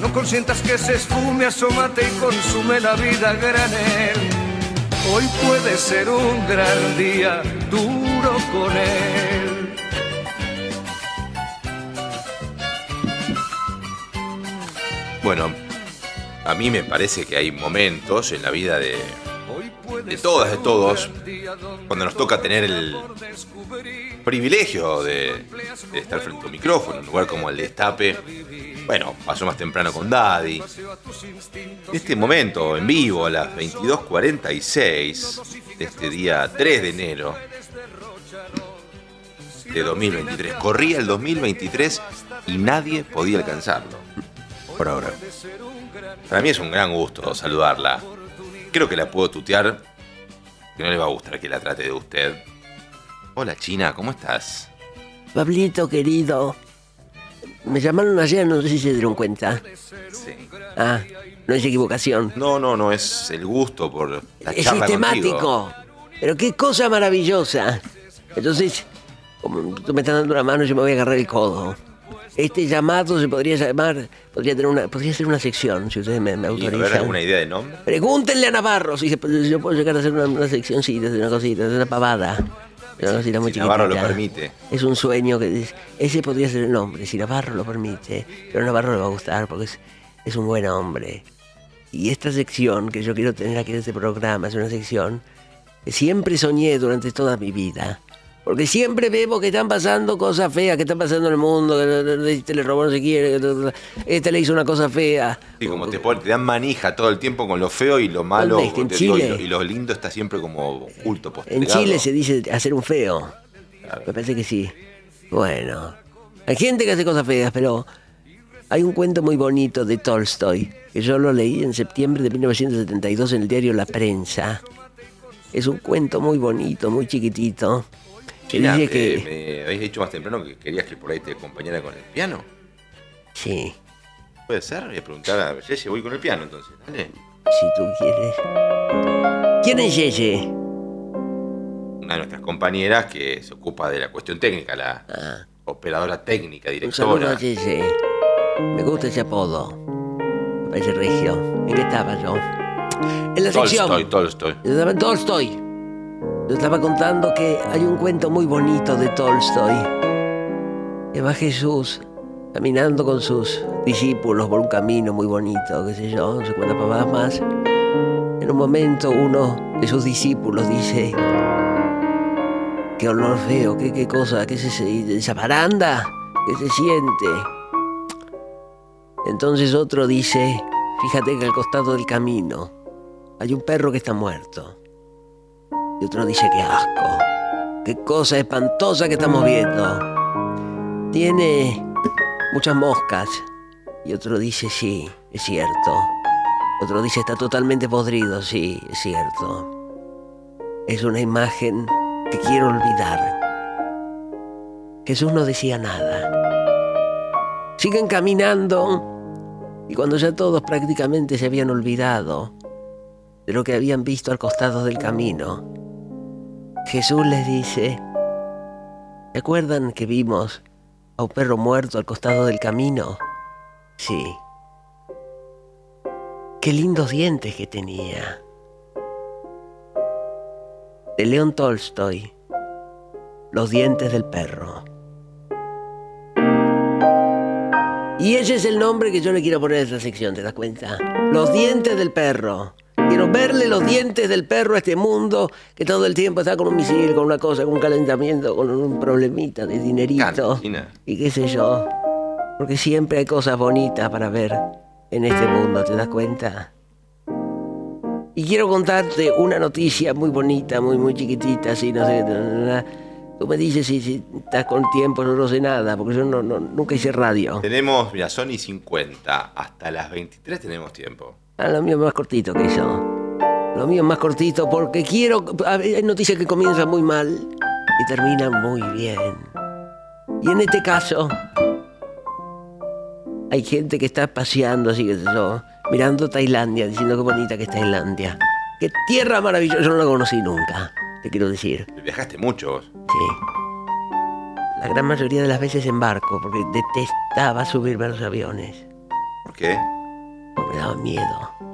No consientas que se esfume, asómate y consume la vida granel. Hoy puede ser un gran día, duro con él. Bueno, a mí me parece que hay momentos en la vida de, de todas, de todos, cuando nos toca tener el privilegio de, estar frente a un micrófono, en un lugar como el Destape. Bueno, pasó más temprano con Daddy. Este momento en vivo a las 22.46 de este día 3 de enero de 2023. Corría el 2023 y nadie podía alcanzarlo. Por ahora. Para mí es un gran gusto saludarla. Creo que la puedo tutear. Que no le va a gustar que la trate de usted. Hola China, ¿cómo estás? Pablito querido, me llamaron ayer, no sé si se dieron cuenta. Sí. Ah, no es equivocación. No, no, no es el gusto por la Es charla sistemático. contigo. Pero qué cosa maravillosa. Entonces, como tú me estás dando la mano, yo me voy a agarrar el codo. Este llamado se podría llamar, podría tener una, podría ser una sección, si ustedes me, me ¿Y a ver autorizan. alguna idea de nombre? Pregúntenle a Navarro si, se si yo puedo llegar a hacer una, una seccioncita, una cosita, una pavada. De una cosita muy Si Navarro lo permite. Es un sueño que dice, ese podría ser el nombre, si Navarro lo permite. Pero a Navarro le va a gustar porque es, es un buen hombre. Y esta sección que yo quiero tener aquí en este programa es una sección que siempre soñé durante toda mi vida. Porque siempre vemos que están pasando cosas feas, que están pasando en el mundo, que este le robó no se quiere, que este le hizo una cosa fea. Sí, como te, te dan manija todo el tiempo con lo feo y lo malo. Y, lo, y lo lindo está siempre como oculto, En. Chile se dice hacer un feo. Me parece que sí. Bueno, hay gente que hace cosas feas, pero hay un cuento muy bonito de Tolstoy, que yo lo leí en septiembre de 1972 en el diario La Prensa. Es un cuento muy bonito, muy chiquitito. Que China, dice que... me habéis dicho más temprano que querías que por ahí te acompañara con el piano. Sí, ¿Puede ser? Voy a preguntar a Yeye, voy con el piano entonces. Dale. si tú quieres. ¿Quién es Yeye? Una de nuestras compañeras que se ocupa de la cuestión técnica, la operadora técnica, Ah. Un saludo directora. a Yeye. Me gusta ese apodo. Me parece regio. ¿En qué estaba yo? En la sección. Tolstoy, Tolstoy. Tolstoy. Yo estaba contando que hay un cuento muy bonito de Tolstoy. Que va Jesús caminando con sus discípulos por un camino muy bonito, qué sé yo, no sé cuántas pavadas más. En un momento uno de sus discípulos dice, qué olor feo, qué, qué cosa, qué es ese- esa baranda, qué se siente. Entonces otro dice, fíjate que al costado del camino hay un perro que está muerto. Y otro dice, qué asco, qué cosa espantosa que estamos viendo. Tiene muchas moscas. Y otro dice, sí, es cierto. Otro dice, está totalmente podrido, sí, es cierto. Es una imagen que quiero olvidar. Jesús no decía nada. Siguen caminando y cuando ya todos prácticamente se habían olvidado de lo que habían visto al costado del camino, Jesús les dice, ¿se acuerdan que vimos a un perro muerto al costado del camino? Sí. Qué lindos dientes que tenía. De León Tolstoy, Los dientes del perro. Y ese es el nombre que yo le quiero poner a esta sección, ¿te das cuenta? Los dientes del perro. Verle los dientes del perro a este mundo que todo el tiempo está con un misil, con una cosa, con un calentamiento, con un problemita de dinerito. China. Y qué sé yo. Porque siempre hay cosas bonitas para ver en este mundo, ¿te das cuenta? Y quiero contarte una noticia muy bonita, muy, muy chiquitita, así, no sé, Tú me dices si, si estás con tiempo, yo no sé nada, porque yo no, no- nunca hice radio. Tenemos, mira, son y 50. Hasta las 23 tenemos tiempo. Ah, lo mío es más cortito que eso. Lo mío es más cortito porque quiero... Hay noticias que comienzan muy mal y terminan muy bien. Y en este caso, hay gente que está paseando, así que yo, mirando Tailandia, diciendo qué bonita que es Tailandia. Qué tierra maravillosa, yo no la conocí nunca, te quiero decir. Viajaste mucho vos. Sí. La gran mayoría de las veces en barco, porque detestaba subirme a los aviones. ¿Por qué? Me daba miedo.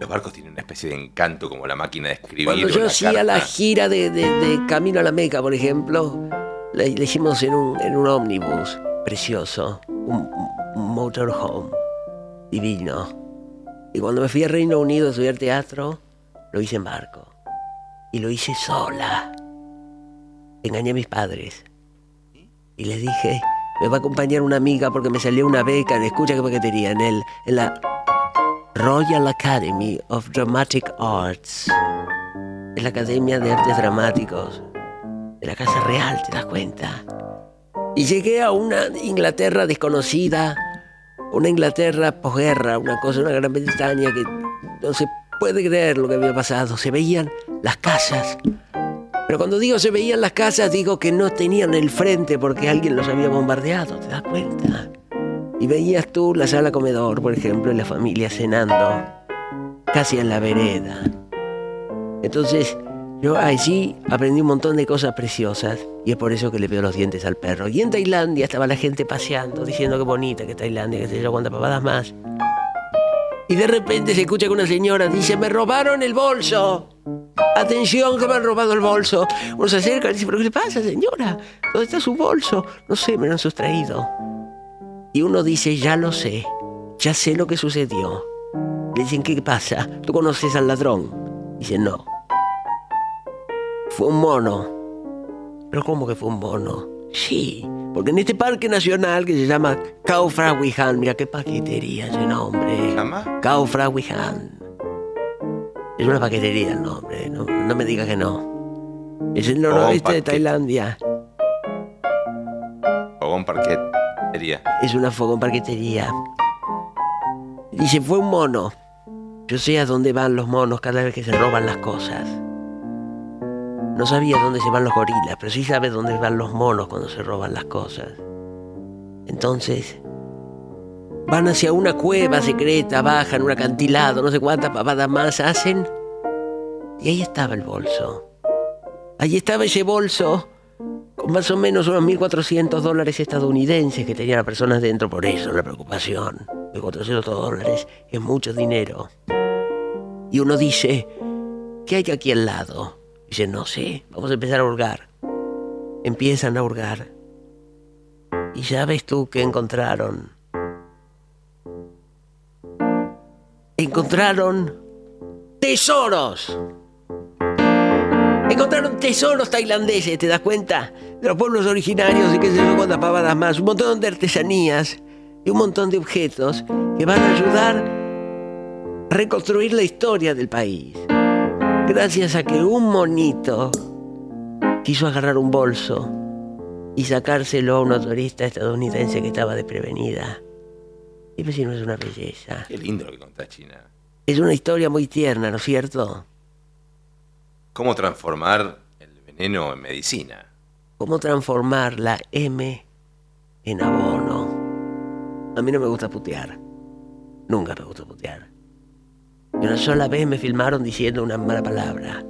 Los barcos tienen una especie de encanto como la máquina de escribir. Cuando yo hacía la gira de, de- de Camino a la Meca, por ejemplo, la, la hicimos en un, en un ómnibus precioso, un, un motorhome divino. Y cuando me fui a Reino Unido a estudiar teatro, lo hice en barco. Y lo hice sola. Engañé a mis padres. Y les dije, me va a acompañar una amiga porque me salió una beca, en- escucha qué paquetería, en, el, en la Royal Academy of Dramatic Arts. Es la Academia de Artes Dramáticos de la Casa Real, ¿te das cuenta? Y llegué a una Inglaterra desconocida, una Inglaterra posguerra, una cosa, una gran Bretaña que no se puede creer lo que había pasado. Se veían las casas. Pero cuando digo se veían las casas, digo que no tenían el frente porque alguien los había bombardeado, ¿te das cuenta? Y veías tú la sala comedor, por ejemplo, y la familia cenando, casi en la vereda. Entonces, yo allí aprendí un montón de cosas preciosas y es por eso que le veo los dientes al perro. Y en Tailandia estaba la gente paseando, diciendo qué bonita que es Tailandia, que sé yo, cuántas pavadas más. Y de repente se escucha que una señora dice, me robaron el bolso. Atención, que me han robado el bolso. Uno se acerca y dice, ¿pero qué le pasa, señora? ¿Dónde está su bolso? No sé, me lo han sustraído. Y uno dice, ya lo sé, ya sé lo que sucedió. Le dicen, ¿qué pasa? ¿Tú conoces al ladrón? Dice, no. Fue un mono. ¿Pero cómo que fue un mono? Sí, porque en este parque nacional que se llama Kaufrawihan, mira qué paquetería ese nombre. llama? Kaufrawihan. Es una paquetería el nombre, no, no me diga que no. Es el noroeste de. Tailandia. Fogón parquet. Es una fogón parquetería. Dice, fue un mono. Yo sé a dónde van los monos cada vez que se roban las cosas. No sabía dónde se van los gorilas, pero sí sabe dónde van los monos cuando se roban las cosas. Entonces, van hacia una cueva secreta, bajan un acantilado, no sé cuántas pavadas más hacen. Y ahí estaba el bolso. Ahí estaba ese bolso con más o menos unos 1.400 dólares estadounidenses que tenía la persona dentro, por eso la preocupación. 1.400 dólares es mucho dinero. Y uno dice, ¿qué hay aquí al lado? Dice, no sé, vamos a empezar a hurgar. Empiezan a hurgar. Y ya ves tú que encontraron. Encontraron tesoros. Encontraron tesoros tailandeses, ¿te das cuenta? De los pueblos originarios y qué sé yo cuántas pavadas más. Un montón de artesanías y un montón de objetos que van a ayudar a reconstruir la historia del país. Gracias a que un monito quiso agarrar un bolso y sacárselo a una turista estadounidense que estaba desprevenida. Y pues si no es una belleza. Qué lindo lo que contás, China. Es una historia muy tierna, ¿no es cierto? ¿Cómo transformar el veneno en medicina? cómo transformar la M en abono. A mí no me gusta putear. Nunca me gusta putear. Y una sola vez me filmaron diciendo una mala palabra.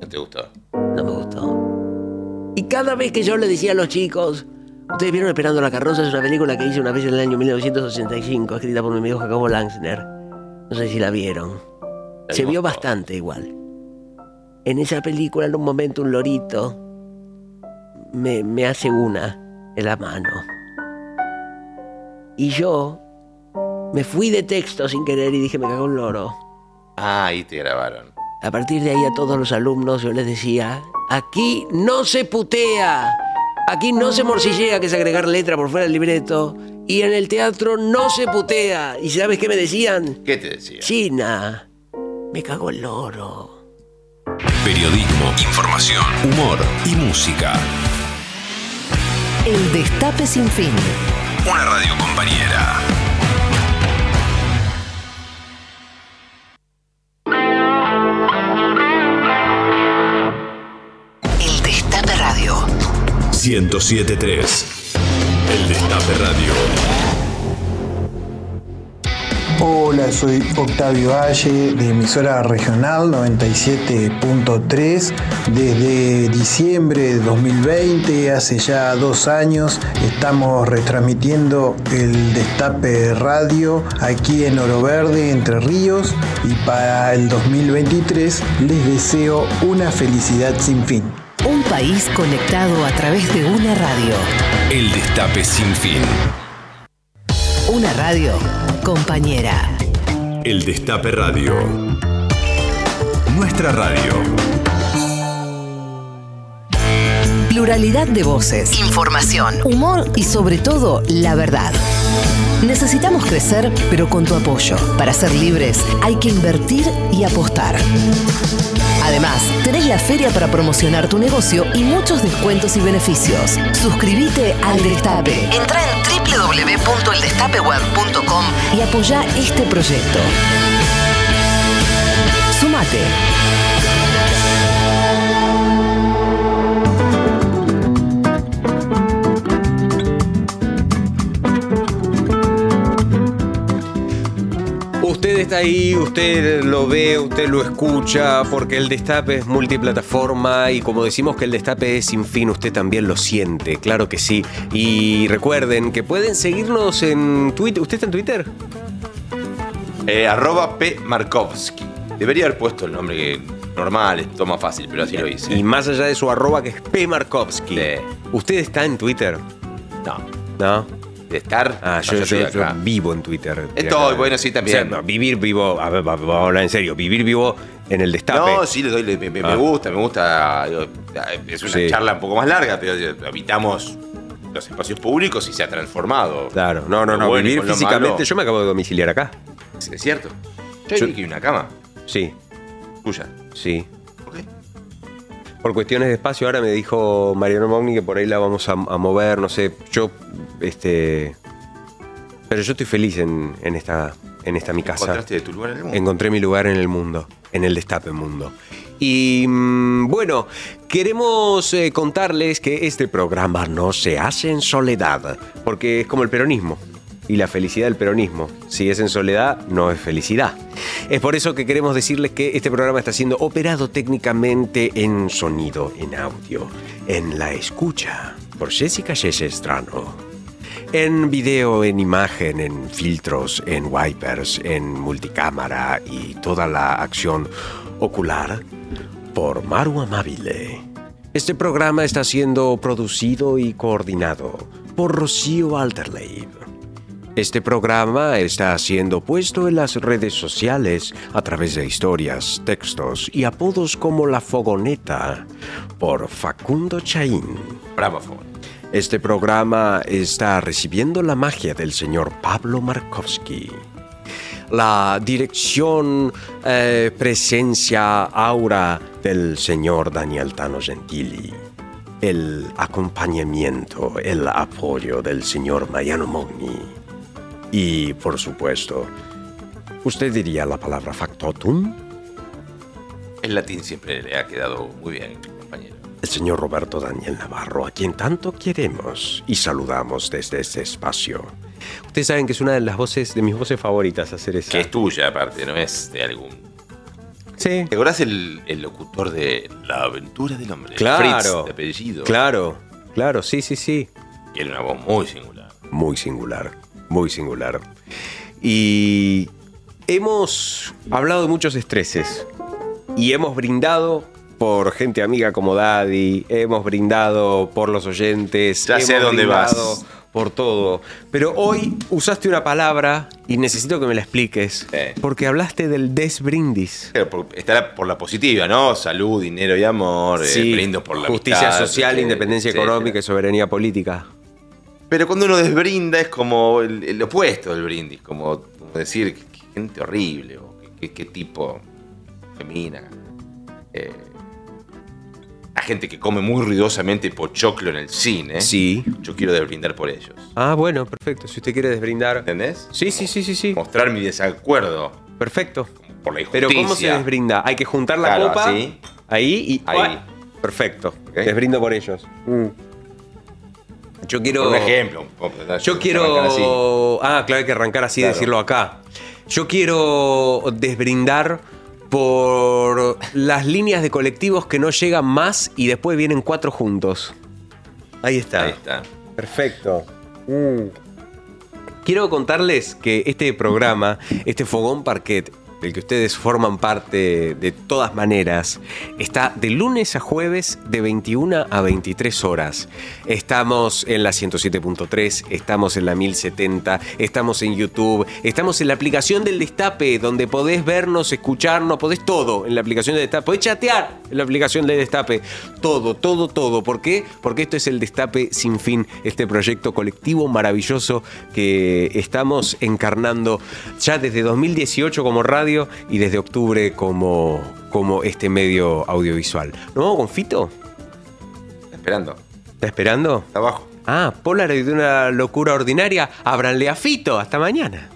¿No te gustó? No me gustó. Y cada vez que yo le decía a los chicos, ustedes vieron Esperando la carroza, es una película que hice una vez en el año 1985, escrita por mi amigo Jacobo Langsner. No sé si la vieron. Se vio bastante igual. En esa película, en un momento, un lorito me, me hace una en la mano. Y yo me fui de texto sin querer y dije, me cago un loro. Ah, ahí te grabaron. A partir de ahí a todos los alumnos yo les decía, aquí no se putea, aquí no se morcillea, que es agregar letra por fuera del libreto, y en el teatro no se putea. ¿Y sabes qué me decían? ¿Qué te decía? China, me cago el loro. Periodismo, información, humor y música. El Destape Sin Fin. Una radio compañera. El Destape Radio. 1073. El Destape Radio. Hola, soy Octavio Valle de emisora regional 97.3. Desde diciembre de 2020, hace ya dos años, estamos retransmitiendo el Destape Radio aquí en Oro Verde, Entre Ríos. Y para el 2023 les deseo una felicidad sin fin. Un país conectado a través de una radio. El Destape Sin Fin. Una radio compañera. El Destape Radio. Nuestra radio. Pluralidad de voces, información, humor y sobre todo la verdad. Necesitamos crecer, pero con tu apoyo. Para ser libres hay que invertir y apostar. Además, tenés la feria para promocionar tu negocio y muchos descuentos y beneficios. Suscríbete al Destape. Entra en www.eldestapeweb.com y apoya este proyecto. Sumate. Está ahí, usted lo ve, usted lo escucha, porque el destape es multiplataforma y como decimos que el destape es sin fin, usted también lo siente, claro que sí. Y recuerden que pueden seguirnos en Twitter. ¿Usted está en Twitter? Eh, arroba P. Markovsky. Debería haber puesto el nombre que normal, es toma fácil, pero así lo hice. Y más allá de su arroba que es P. Markovsky. ¿Usted está en Twitter? No. ¿No? De estar. Ah, yo, yo- yo vivo en Twitter. Estoy, bueno, sí, también. O sea, no, vivir vivo, a ver, va- vamos a hablar en serio, vivir vivo en el destape. No, sí, le doy, le- me, me Ah. gusta, me gusta. digo, es una Sí. charla un poco más larga, pero habitamos los espacios públicos y se ha transformado. Claro, no, no, no, bueno vivir físicamente. malo. yo me acabo de domiciliar acá. Es cierto. Yo, Yo- vi que hay una cama. Sí. Tuya. Sí. ¿Por cuestiones de espacio, ahora me dijo Mariano Mogni que por ahí la vamos a, a mover, no sé. Yo, este. Pero yo estoy feliz en, en esta, en esta mi casa. ¿Encontraste de tu lugar en el mundo? Encontré mi lugar en el mundo, en el destape mundo. Y mm, bueno, queremos eh, contarles que este programa no se hace en soledad, porque es como el peronismo. Y la felicidad del peronismo. Si es en soledad, no es felicidad. Es por eso que queremos decirles que este programa está siendo operado técnicamente en sonido, en audio, en la escucha, por Jessica Estrano. En video, en imagen, en filtros, en wipers, en multicámara y toda la acción ocular por Maru Amabile. Este programa está siendo producido y coordinado por Rocío Alterleib. Este programa está siendo puesto en las redes sociales a través de historias, textos y apodos como La Fogoneta por Facundo Chaín. Bravo, Fogoneta. Este programa está recibiendo la magia del señor Pablo Markovsky. La dirección, eh, presencia, aura del señor Daniel Tano Gentili. El acompañamiento, el apoyo del señor Mariano Mogni. Y, por supuesto, ¿usted diría la palabra factotum? El latín siempre le ha quedado muy bien, compañero. El señor Roberto Daniel Navarro, a quien tanto queremos y saludamos desde este espacio. Ustedes saben que es una de las voces, de mis voces favoritas hacer esa. Que es tuya, aparte, no es de algún. Sí. ¿Te acordás el, el locutor de La aventura del hombre? Claro. Fritz, de apellido. Claro, claro, sí, sí, sí. Tiene una voz muy singular. Muy singular, muy singular. Y hemos hablado de muchos estreses y hemos brindado por gente amiga como Daddy, hemos brindado por los oyentes, Ya sé dónde vas. por todo. Pero hoy usaste una palabra y necesito que me la expliques, porque hablaste del desbrindis. Pero por- Está por la positiva, ¿no? Salud, dinero y amor. eh, Sí, brindo por la justicia social, eh, independencia económica y soberanía política. Pero cuando uno desbrinda es como el, el opuesto del brindis, como, como decir, qué gente horrible, o qué, qué- qué tipo femina. Eh, a gente que come muy ruidosamente pochoclo en el cine. Sí. Yo quiero desbrindar por ellos. Ah, bueno, perfecto. Si usted quiere desbrindar. ¿Entendés? Sí, sí, sí, sí, sí. Mostrar mi desacuerdo. Perfecto. Por la injusticia. Pero ¿cómo se desbrinda? Hay que juntar la Claro, copa así. ahí y. Ahí. Perfecto. Desbrindo por ellos. Mm. Yo quiero. Por un ejemplo. Yo quiero. Ah, claro, hay que arrancar así y decirlo acá. Yo quiero desbrindar por las líneas de colectivos que no llegan más y después vienen cuatro juntos. Ahí está. Ahí está. Perfecto. Mm. Quiero contarles que este programa, este Fogón Parquet, del que ustedes forman parte de todas maneras, está de lunes a jueves de 21 a 23 horas. Estamos en la 107.3, estamos en la 1070, estamos en YouTube, estamos en la aplicación del Destape, donde podés vernos, escucharnos, podés todo en la aplicación del Destape, podés chatear en la aplicación del Destape, todo, todo, todo. ¿Por qué? Porque esto es el Destape sin fin, este proyecto colectivo maravilloso que estamos encarnando ya desde 2018 como radio y desde octubre como, como este medio audiovisual. ¿Nos vamos con Fito? Esperando. ¿Está esperando? Está abajo. Ah, Polaroid de una locura ordinaria. Ábranle a Fito. Hasta mañana.